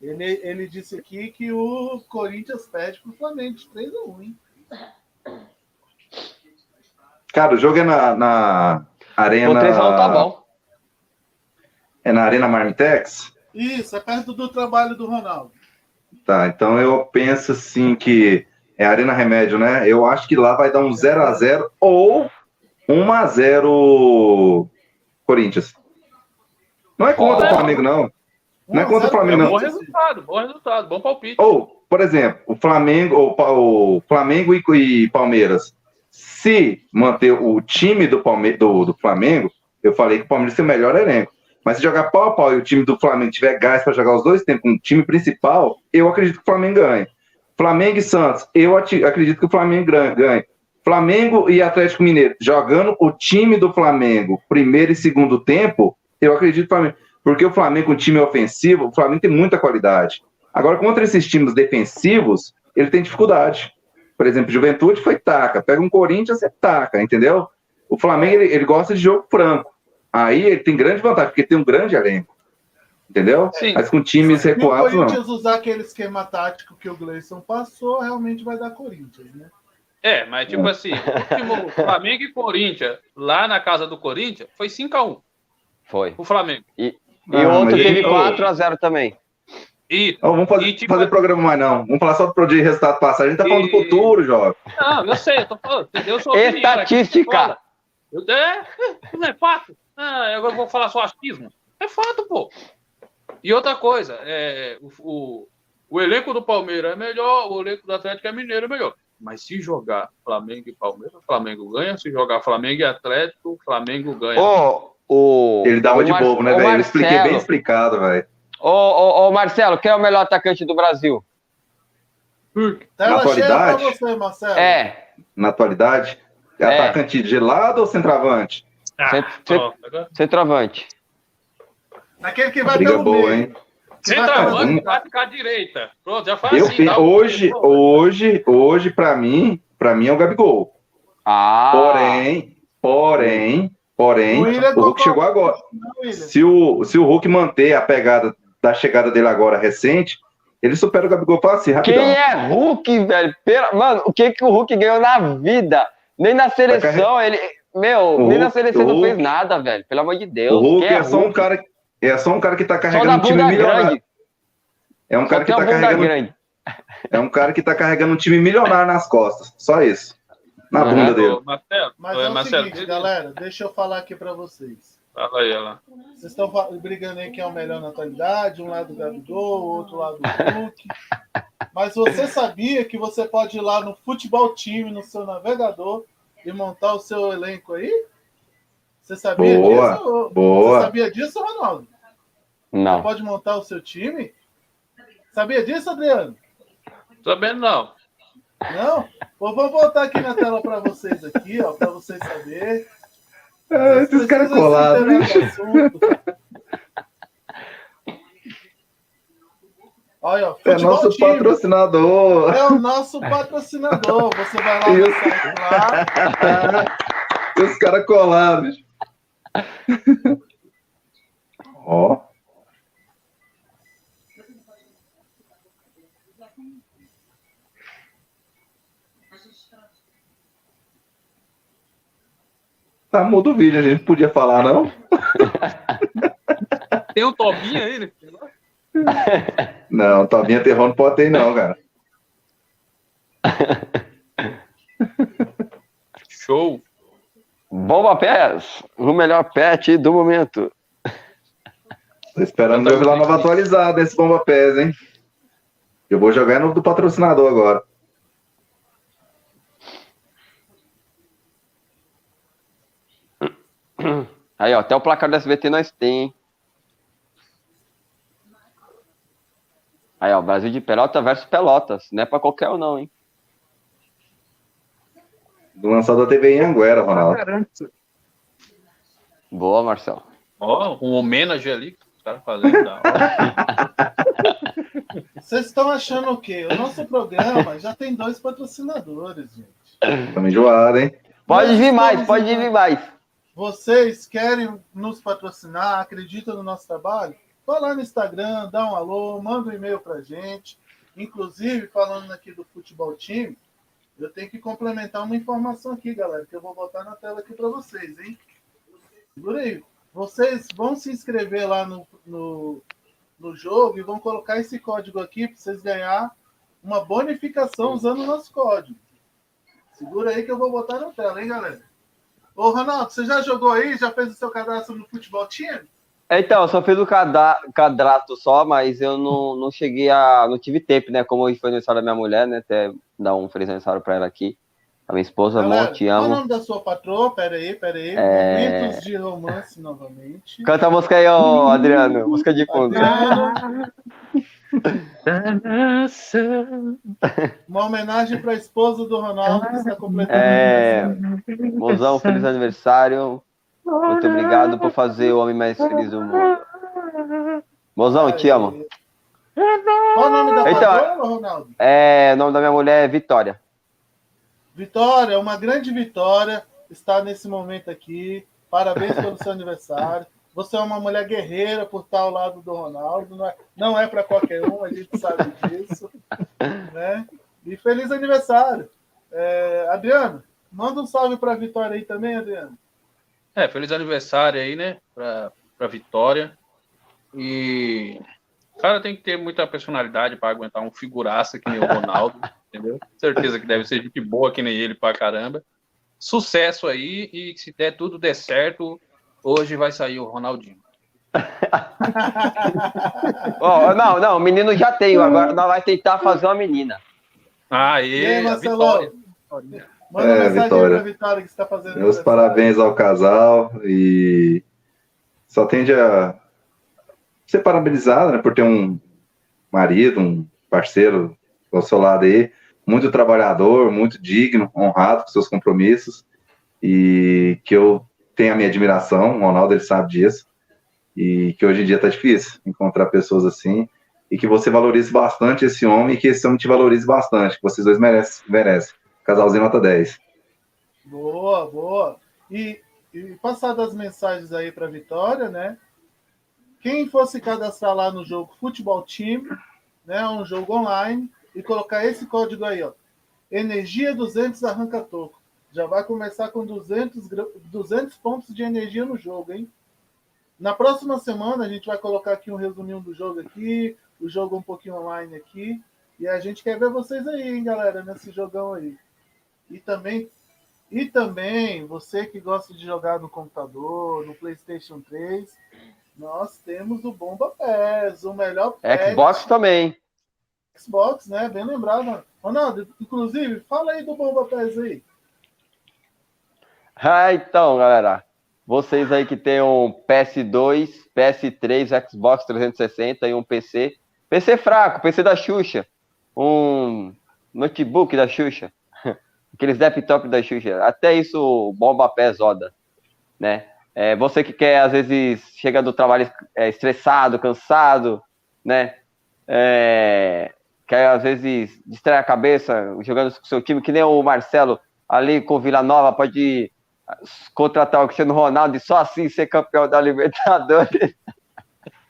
Ele, ele disse aqui que o Corinthians perde pro Flamengo de 3 a 1, hein? Cara, o jogo é na, na O Arena. 3 tá bom. É na Arena Marmitex? Isso, é perto do trabalho do Ronaldo. Tá, então eu penso assim que é Arena Remédio, né? Eu acho que lá vai dar um 0x0 ou 1x0 Corinthians. Não é contra o. Flamengo, não. Não é contra o É Flamengo, bom não. resultado, bom resultado, bom palpite. Ou, por exemplo, o Flamengo, ou, o Flamengo e, e Palmeiras, se manter o time do, Palme do, do Flamengo, eu falei que o Palmeiras tem o melhor elenco. Mas se jogar pau a pau e o time do Flamengo tiver gás para jogar os dois tempos com o time principal, eu acredito que o Flamengo ganha. Flamengo e Santos, eu acredito que o Flamengo ganha. Flamengo e Atlético Mineiro, jogando o time do Flamengo, primeiro e segundo tempo, eu acredito que o Flamengo. Porque o Flamengo, com time ofensivo, o Flamengo tem muita qualidade. Agora, contra esses times defensivos, ele tem dificuldade. Por exemplo, Juventude foi taca. Pega um Corinthians, você taca, entendeu? O Flamengo, ele, ele gosta de jogo franco. Aí ele tem grande vantagem, porque tem um grande elenco. Entendeu? Sim. Mas com times Se o recuados, não. Corinthians usar aquele esquema tático que o Gleison passou, realmente vai dar Corinthians, né? É, mas tipo assim, o último Flamengo e Corinthians, lá na casa do Corinthians, foi 5x1 Foi. o Flamengo. E Ah, o outro teve ele- 4x0 também. E, Não, vamos fazer, E, tipo, fazer programa mais não. Vamos falar só do de resultado passado. A gente tá falando do E- futuro, jovem. não, eu sei, eu tô falando, entendeu? Aqui, Estatística. Eu, é, não é fato. Ah, agora eu vou falar só achismo. É fato, pô. E outra coisa, é, o, o, o elenco do Palmeiras é melhor, o elenco do Atlético é Mineiro é melhor. Mas se jogar Flamengo e Palmeiras, o Flamengo ganha. Se jogar Flamengo e Atlético, o Flamengo ganha. Ô, o. Ele dá uma o de Mar- bobo, né, velho? Eu expliquei bem Marcelo. explicado, velho. Ô, ô, ô, Marcelo, quem é o melhor atacante do Brasil? Tela cheia pra atualidade? você, Marcelo. É. Na atualidade. É, atacante de lado ou centroavante? Ah, Cent- pronto, Centroavante. Aquele que vai Briga pelo boa, meio. hein? Vai Centroavante vai ficar à direita. Pronto, já faz Eu, assim. hoje, hoje, hoje, pra mim, pra mim é o Gabigol. Ah. Porém, porém, Porém, O o Hulk chegou agora. Não, William. Se o, se o Hulk manter a pegada da chegada dele agora recente, ele supera o Gabigol fácil, rapidão. Quem é Hulk, velho? Pera- Mano, o que que o Hulk ganhou na vida? Nem na seleção, ele. Meu, O nem na Hulk- seleção não fez nada, velho. Pelo amor de Deus. O Hulk Quem é, só um cara, é só um cara que tá carregando um time milionário. É um cara que tá carregando, grande. é um cara que tá carregando um time milionário nas costas. Só isso. Na Uhum. bunda dele. Marcelo, Mas ô, é o Marcelo, seguinte, galera, deixa eu falar aqui pra vocês. Fala aí, ela. Vocês estão brigando aí quem é o melhor na atualidade, um lado o Gabigol, o outro lado o Hulk. Mas você sabia que você pode ir lá no futebol time, no seu navegador, e montar o seu elenco aí? Você sabia Boa, disso? boa. Você sabia disso, Ronaldo? Você Não. pode montar o seu time? Sabia disso, Adriano? Sabendo não. Não? Vou, vou botar aqui na tela para vocês aqui, ó, para vocês saberem. Ah, esses caras colados. inteirar do assunto. Olha, É nosso time. patrocinador. É o nosso patrocinador. Você vai lá no site lá. Os caras colados. Ó. Tá mudo o vídeo, a gente podia falar, não? Tem um Tobinho aí, né? Não, Tobinha Terror não pode ter, não, cara. Show. Bomba Pés, o melhor pet do momento. Tô esperando ver lá nova atualizada esse Bomba Pés, hein? Eu vou jogar no do patrocinador agora. Aí, ó, até o placar do SBT nós tem, hein? Aí, ó, Brasil de Pelota versus Pelotas. Não é pra qualquer um, não, hein? Do lançado da TV em Anguera, Ronaldo. Boa, Marcelo. Ó, um homenagem ali que os caras fazendo. Da hora. Vocês estão achando o quê? O nosso programa já tem dois patrocinadores, gente. Tá me enjoado, hein? Pode vir mais, pode vir mais. Vocês querem nos patrocinar, acreditam no nosso trabalho? Vá lá no Instagram, dá um alô, manda um e-mail pra gente. Inclusive, falando aqui do futebol time, eu tenho que complementar uma informação aqui, galera, que eu vou botar na tela aqui para vocês, hein? Segura aí. Vocês vão se inscrever lá no, no, no jogo e vão colocar esse código aqui para vocês ganhar uma bonificação usando o nosso código. Segura aí que eu vou botar na tela, hein, galera? Ô, Ronaldo, você já jogou aí? Já fez o seu cadastro no futebol time? Então, eu só fiz o cada- cadastro só, mas eu não, não cheguei a. Não tive tempo, né? Como hoje foi aniversário da minha mulher, né? Até dar um feliz aniversário pra ela aqui. A minha esposa, Galera, amor, te Qual o amo. nome da sua patroa? Pera aí, pera aí. É. Momentos de romance novamente. Canta a música aí, ó, Adriano. Música de fundo. Uma homenagem para a esposa do Ronaldo que está completando É. Mozão, feliz aniversário. Muito obrigado por fazer o homem mais feliz do mundo. Mozão, te amo. Qual o nome da Então, patroa, Ronaldo? É, o nome da minha mulher é Vitória. Vitória, uma grande vitória está nesse momento aqui. Parabéns pelo seu aniversário. Você é uma mulher guerreira por estar ao lado do Ronaldo. Não é, não é para qualquer um, a gente sabe disso. Né? E feliz aniversário. É, Adriano, manda um salve para a Vitória aí também, Adriano. É, feliz aniversário aí, né? Pra, pra Vitória. E. O cara tem que ter muita personalidade para aguentar um figuraça que nem o Ronaldo, entendeu? Certeza que deve ser gente boa que nem ele pra caramba. Sucesso aí e se der tudo der certo, hoje vai sair o Ronaldinho. Ó, não, não, o menino já tem. Agora nós vamos tentar fazer uma menina. Ah, E aí, a Marcelo? Vitória. Manda É, mensagem Vitória. Vitória que está fazendo Meus parabéns ao casal e só tende a ser parabenizado né, por ter um marido, um parceiro ao seu lado aí, muito trabalhador, muito digno, honrado com seus compromissos e que eu tenho a minha admiração, o Ronaldo ele sabe disso e que hoje em dia tá difícil encontrar pessoas assim e que você valorize bastante esse homem e que esse homem te valorize bastante, que vocês dois merecem, merecem. Casalzinho nota 10. Boa, boa. E e passar as mensagens aí para Vitória, né? Quem fosse cadastrar lá no jogo Futebol Time, né? Um jogo online, e colocar esse código aí, ó. Energia 200 arranca toco. Já vai começar com 200, 200 pontos de energia no jogo, hein? Na próxima semana a gente vai colocar aqui um resuminho do jogo aqui, o jogo um pouquinho online aqui. E a gente quer ver vocês aí, hein, galera, nesse jogão aí. E também, e também você que gosta de jogar no computador, no PlayStation 3, nós temos o Bomba Pass, o melhor pass. Xbox também. Xbox, né? Bem lembrado. Ronaldo, inclusive, fala aí do Bomba Pass aí. Ah, então, galera. Vocês aí que tem um PS2, PS3, Xbox 360 e um PC. PC fraco, PC da Xuxa. Um notebook da Xuxa. Aqueles laptop da Xuxa. Até isso Bomba Pass roda, né? É, você que quer, às vezes, chega do trabalho é, estressado, cansado, né? É, quer, às vezes, distrair a cabeça jogando com seu time, que nem o Marcelo ali com o Vila Nova, pode contratar o Cristiano Ronaldo e só assim ser campeão da Libertadores,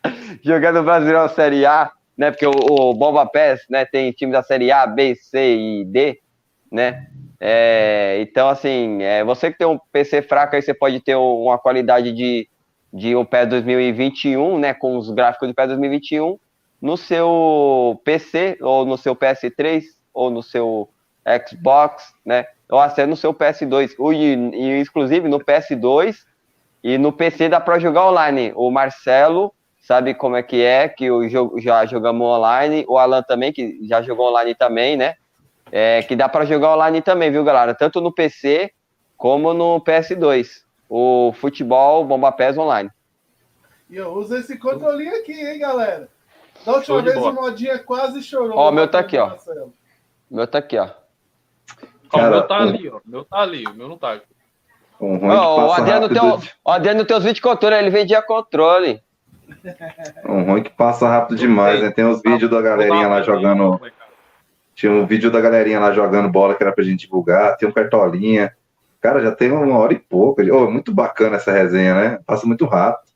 jogando o Brasileirão Série A, né? Porque o, o Bomba Pass, né, tem time da Série A, B, C e D, né? É, então, assim, é, você que tem um PC fraco, aí você pode ter uma qualidade de, de um PES 2021, né? Com os gráficos do PES 2021 no seu PC, ou no seu PS3, ou no seu Xbox, né? Ou até no seu PS2. E, e, inclusive no PS2 e no PC dá para jogar online. O Marcelo sabe como é que é, que eu já jogamos online. O Alan também, que já jogou online também, né? É, que dá para jogar online também, viu, galera? Tanto no PC como no PS2. O futebol Bomba PES online. E eu uso esse controlinho aqui, hein, galera? Da última vez o Modinha quase chorou. Ó, o meu tá aqui, ó. O meu tá aqui, ó. Cara, o meu tá ali, ó. O meu tá ali, o meu não tá aqui. Um oh, o, Adriano tem, o, o Adriano tem os vídeos de controle, ele vendia controle. Um ruim que passa rápido demais, né? Tem os vídeos da galerinha lá jogando. Tinha um vídeo da galerinha lá jogando bola que era pra gente divulgar. Tem um cartolinha. Cara, já tem uma hora e pouco. Oh, muito bacana essa resenha, né? Passa muito rápido.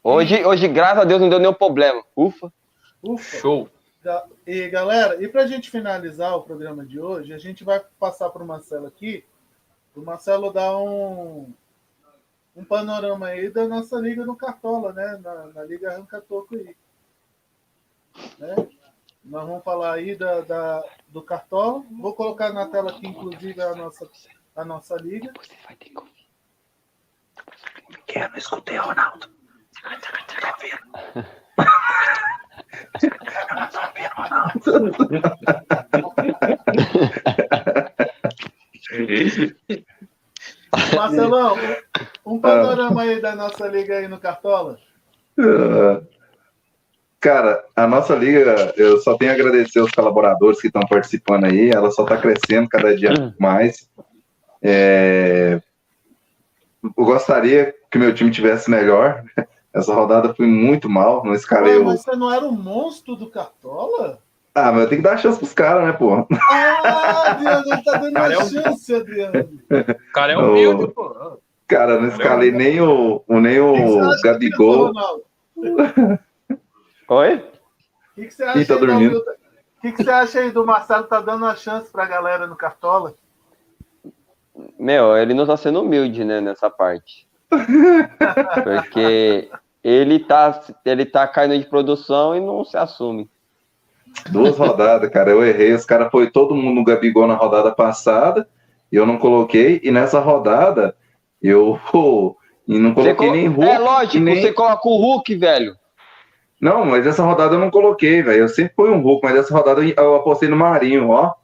Hoje, hoje, graças a Deus, não deu nenhum problema. Ufa. Ufa. Show. E galera, e para a gente finalizar o programa de hoje, a gente vai passar para o Marcelo aqui. O Marcelo dá um, um panorama aí da nossa liga no Cartola, né? Na, na Liga Arranca Toco aí. Né? Nós vamos falar aí da, da, do Cartola. Vou colocar na tela aqui, inclusive, a nossa, a nossa liga. Você vai ter que ouvir. Não escutei, Ronaldo. Marcelão, um panorama aí da nossa liga aí no Cartola. Cara, a nossa liga, eu só tenho a agradecer aos colaboradores que estão participando aí, ela só está crescendo cada dia mais. É... Eu gostaria que meu time tivesse melhor, essa rodada foi muito mal, não escalei Ué, Mas você não era o monstro do Cartola? Ah, mas eu tenho que dar chance pros caras, né, pô? Ah, Adriano, tá dando cara uma é chance, Adriano. O cara é humilde, pô. Cara, não escalei nem o, nem o Gabigol. Oi? O que, que, você acha tá dormindo? O que, que você acha aí do Marcelo tá dando uma chance pra galera no Cartola? Meu, ele não tá sendo humilde, né, nessa parte. Porque ele tá, ele tá caindo de produção e não se assume. Duas rodadas, cara, eu errei. Os caras foi todo mundo no Gabigol na rodada passada, e eu não coloquei, e nessa rodada eu e não coloquei nem Hulk. É lógico, nem... você coloca o Hulk, velho. Não, mas essa rodada eu não coloquei, velho. Eu sempre fui um Hulk, mas essa rodada eu apostei no Marinho, ó.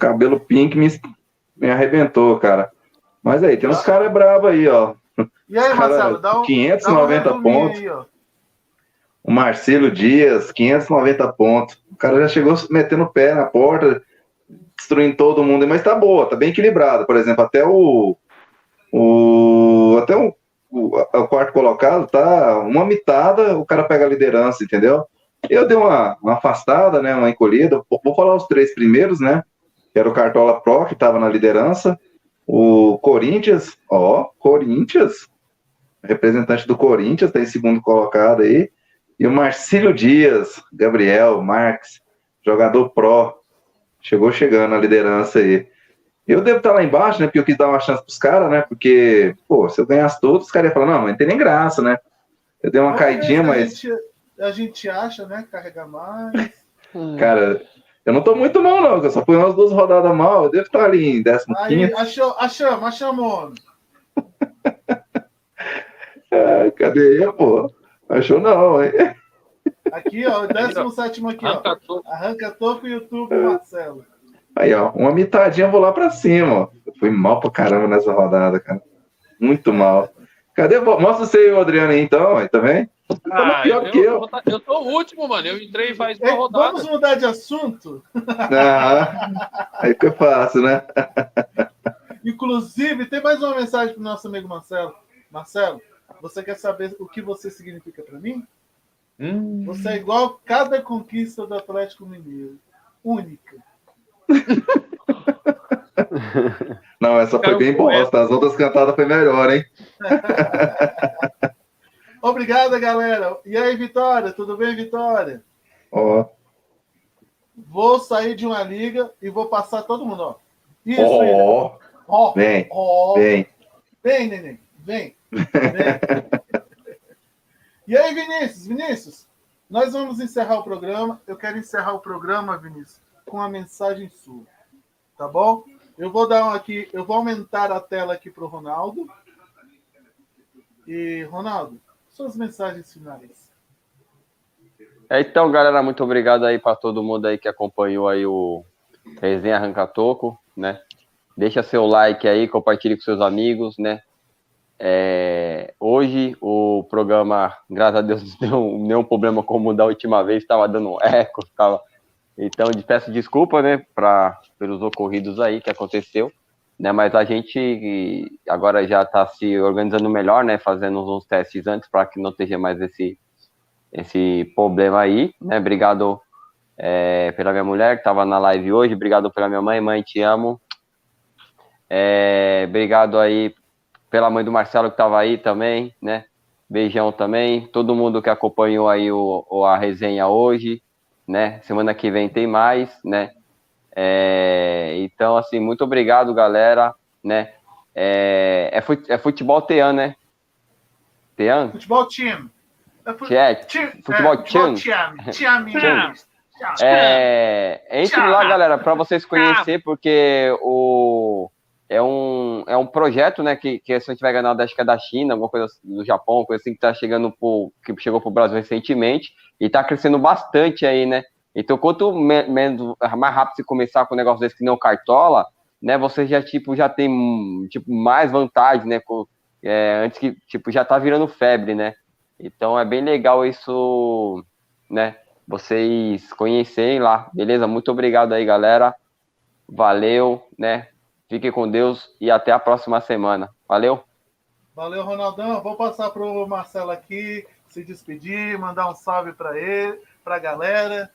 Cabelo pink me, me arrebentou, cara. Mas aí, tem uns caras bravos aí, ó. E aí, Marcelo, dá um, 590 dá um pontos. Aí, o Marcelo Dias, 590 pontos. O cara já chegou metendo o pé na porta, destruindo todo mundo, mas tá boa, tá bem equilibrado. Por exemplo, até o. o até o, o, o quarto colocado tá uma mitada, o cara pega a liderança, entendeu? Eu dei uma, uma afastada, né? Uma encolhida. Vou falar os três primeiros, né? Que era o Cartola Pro, que estava na liderança O Corinthians, ó, Corinthians, representante do Corinthians, está em segundo colocado aí. E o Marcílio Dias, Gabriel Marques, jogador pró, chegou chegando na liderança aí. Eu devo estar lá embaixo, né? Porque eu quis dar uma chance pros caras, né? Porque, pô, se eu ganhasse todos, os caras iam falar, não, mas não tem nem graça, né? Eu dei uma Vamos caidinha, mas, gente- A gente acha, né? Carregar mais. cara, eu não tô muito mal, não, eu só fui umas duas rodadas mal, eu devo estar ali em 15 Aí, achou, achamos, achamos. Ah, cadê ele, pô? Achou não, hein? Aqui, ó, o 17 aqui, ó. Arranca tudo. Arranca toco YouTube, Marcelo. Aí, ó, uma mitadinha eu vou lá pra cima, ó. Eu fui mal pra caramba nessa rodada, cara. Muito mal. Cadê? Mostra você e o Adriano aí, então, aí também. Tá Ah, pior eu, que eu. tá- eu tô o último, mano. Eu entrei faz uma Ei, rodada. vamos mudar de assunto? Ah, aí fica fácil, né? Inclusive, tem mais uma mensagem pro nosso amigo Marcelo. Marcelo, você quer saber o que você significa para mim? Hum, Você é igual cada conquista do Atlético Mineiro. Única. Não, essa foi bem bosta. As outras cantadas foi melhor, hein? Obrigada, galera. E aí, Vitória? Tudo bem, Vitória? Ó, Vou sair de uma liga e vou passar todo mundo, ó. Isso, ó, Ó, vem, ó. vem. Vem, neném. Vem. Vem. e aí, Vinícius? Vinícius, nós vamos encerrar o programa. Eu quero encerrar o programa, Vinícius, com uma mensagem sua. Tá bom? Eu vou dar aqui, eu vou aumentar a tela aqui para o Ronaldo. E, Ronaldo, suas mensagens finais. É, Então, galera, muito obrigado aí para todo mundo aí que acompanhou aí o Resenha Arranca Toco, né? Deixa seu like aí, compartilhe com seus amigos, né? É, hoje o programa, graças a Deus, não deu nenhum problema como da última vez, estava dando eco, tava... Então, peço desculpa, né, pra, pelos ocorridos aí que aconteceu, né? Mas a gente agora já está se organizando melhor, né? Fazendo uns testes antes para que não esteja mais esse esse problema aí, né? Obrigado é, pela minha mulher que estava na live hoje, obrigado pela minha mãe, mãe, te amo. É, obrigado aí pela mãe do Marcelo que estava aí também, né? Beijão também, todo mundo que acompanhou aí o, o- a resenha hoje, né? Semana que vem tem mais, né? É, então, assim, muito obrigado, galera, né? É, é, é futebol Tean, né? Tean? Futebol time. É. Futebol é, futebol time. É, entre lá, galera, para vocês conhecer, porque o é um, é um projeto, né, que, que se a gente vai ganhar, acho que é da China, alguma coisa assim, do Japão, coisa assim que tá chegando pro, que chegou pro Brasil recentemente e tá crescendo bastante aí, né? Então, quanto me- menos, mais rápido você começar com um negócio desse que não cartola, né, você já, tipo, já tem, tipo, mais vantagem, né, com, é, antes que, tipo, já tá virando febre, né? Então, é bem legal isso, né, vocês conhecerem lá, beleza? Muito obrigado aí, galera. Valeu, né? Fiquem com Deus e até a próxima semana. Valeu? Valeu, Ronaldão. Vou passar para o Marcelo aqui, se despedir, mandar um salve para ele, para a galera.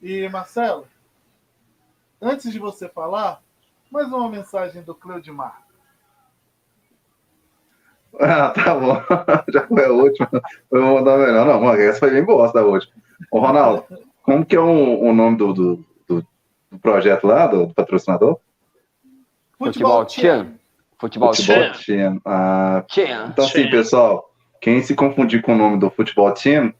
E, Marcelo, antes de você falar, mais uma mensagem do Cleudimar. Ah, tá bom. Já foi a última. Eu vou mandar melhor. Não, mano, essa foi bem bosta a última. Ô, Ronaldo, como que é o, o nome do, do, do- do projeto lá, do, do patrocinador? Futebol Tchan. Futebol Tchan. Team. Ah, Tchan. então, assim, pessoal, quem se confundir com o nome do Futebol Team,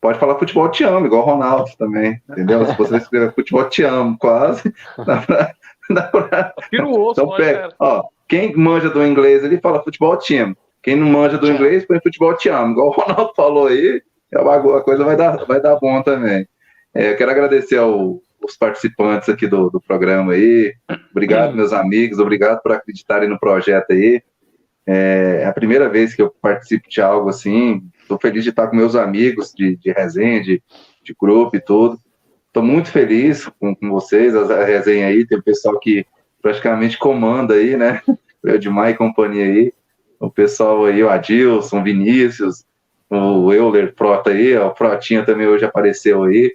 pode falar Futebol Te Amo, igual o Ronaldo também, entendeu? Se você escrever Futebol Te Amo, quase, dá pra, dá pra- Tira o osso, Então pega, cara. ó, quem manja do inglês, ele fala futebol team. Quem não manja do inglês, põe futebol te amo. Igual o Ronaldo falou aí, a bagu- a coisa vai dar, vai dar bom também. É, eu quero agradecer ao- os participantes aqui do, do programa aí. Obrigado, meus amigos. Obrigado por acreditarem no projeto aí. É a primeira vez que eu participo de algo assim. Estou feliz de estar com meus amigos de, de resenha, de, de grupo e tudo. Estou muito feliz com, com vocês, a, a resenha aí. Tem o pessoal que praticamente comanda aí, né? O Edmar e companhia aí. O pessoal aí, o Adilson, Vinícius, o Euler Prota aí, ó, o Protinha também hoje apareceu aí.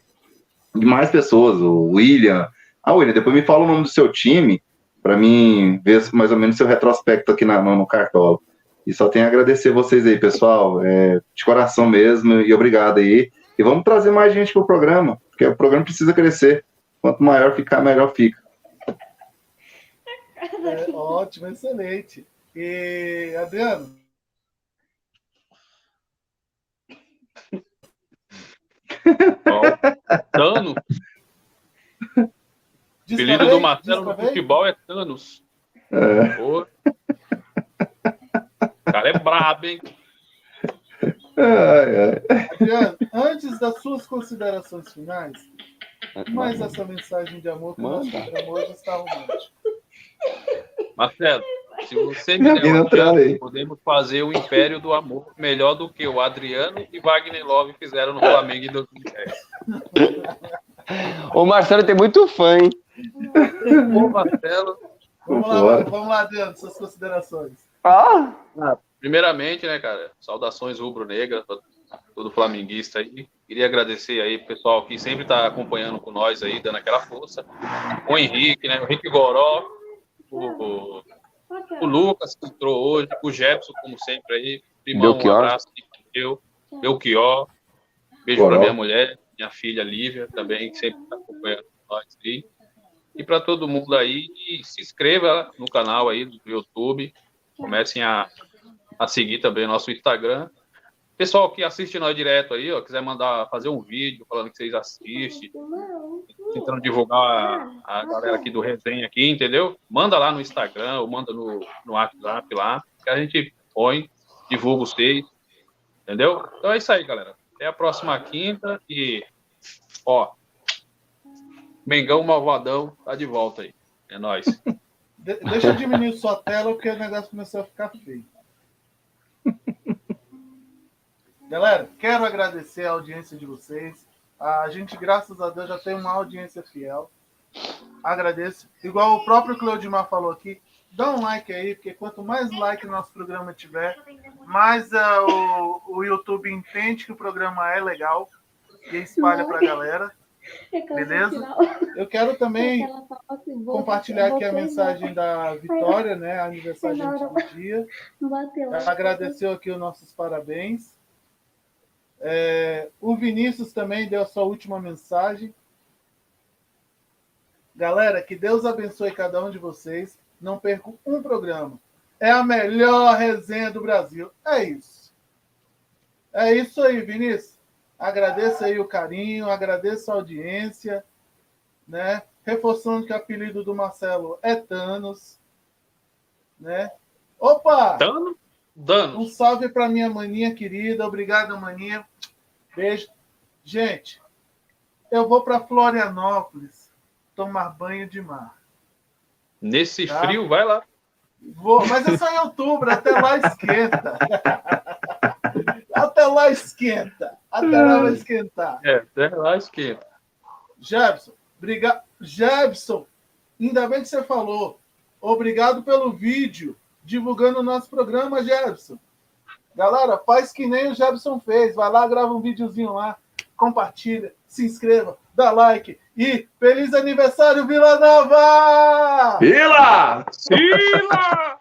E mais pessoas, o William. Ah, William, depois me fala o nome do seu time, para mim ver mais ou menos seu retrospecto aqui na, no, no Cartola. E só tenho a agradecer vocês aí, pessoal, é, de coração mesmo, e obrigado aí. E vamos trazer mais gente pro programa, porque o programa precisa crescer. Quanto maior ficar, melhor fica. É, ótimo, excelente. E, Adriano? Thanos. O apelido do Marcelo no futebol é Thanos. É, Pô. O cara é brabo, hein? ai, ai. Adriano, antes das suas considerações finais, mais essa mensagem de amor que o nosso hoje está romântico. Marcelo, se você me der uma entrou chance, podemos fazer o Império do Amor melhor do que o Adriano e Wagner Love fizeram no Flamengo em 2010. O Marcelo tem muito fã, hein? Ô, Marcelo, Vamos lá, Vambora. vamos lá, Adriano, suas considerações. Ah! primeiramente, né, cara, saudações rubro-negra, pra todo flamenguista aí. Queria agradecer aí, pessoal, que sempre tá acompanhando com nós aí, dando aquela força. O Henrique, né, o Henrique Goró, o, o- Lucas, que entrou hoje, o Jefferson, como sempre aí. Primão, um Belchior. abraço. Eu, Belchior. Beijo para minha mulher, minha filha Lívia, também, que sempre está acompanhando nós aí. E para todo mundo aí, e se inscreva no canal aí do YouTube. Comecem a, a seguir também o nosso Instagram. Pessoal que assiste nós direto aí, ó, quiser mandar fazer um vídeo falando que vocês assistem, tentando divulgar a, galera aqui do resenha aqui, entendeu? Manda lá no Instagram ou manda no, no WhatsApp lá, que a gente põe, divulga vocês, entendeu? Então é isso aí, galera. Até a próxima quinta e, ó, Mengão Malvadão tá de volta aí. É nóis. De- deixa eu diminuir sua tela, porque o negócio começou a ficar feio. Galera, quero agradecer a audiência de vocês. A gente, graças a Deus, já tem uma audiência fiel. Agradeço. Igual o próprio Cleudimar falou aqui, dá um like aí, porque quanto mais like o nosso programa tiver, mais ah, o, o YouTube entende que o programa é legal e espalha pra galera. Beleza? Eu quero também compartilhar aqui a mensagem da Vitória, né? Aniversário do dia. Ela agradeceu aqui os nossos parabéns. É, o Vinícius também deu a sua última mensagem. Galera, que Deus abençoe cada um de vocês. Não perco um programa. É a melhor resenha do Brasil. É isso. É isso aí, Vinícius. Agradeço aí o carinho, agradeço a audiência, né? Reforçando que o apelido do Marcelo é Thanos, né? Opa! Dano. Um salve para minha maninha querida. Obrigado, maninha. Beijo. Gente, eu vou para Florianópolis tomar banho de mar. Nesse Tá. frio, vai lá. Vou, mas é só em outubro, até lá esquenta. Até lá esquenta. Até lá vai esquentar. É, até lá esquenta. Jebson, obrigado. Jebson, ainda bem que você falou. Obrigado pelo vídeo divulgando o nosso programa, Jebson. Galera, faz que nem o Jebson fez. Vai lá, grava um videozinho lá, compartilha, se inscreva, dá like e feliz aniversário, Vila Nova! Vila! Sila!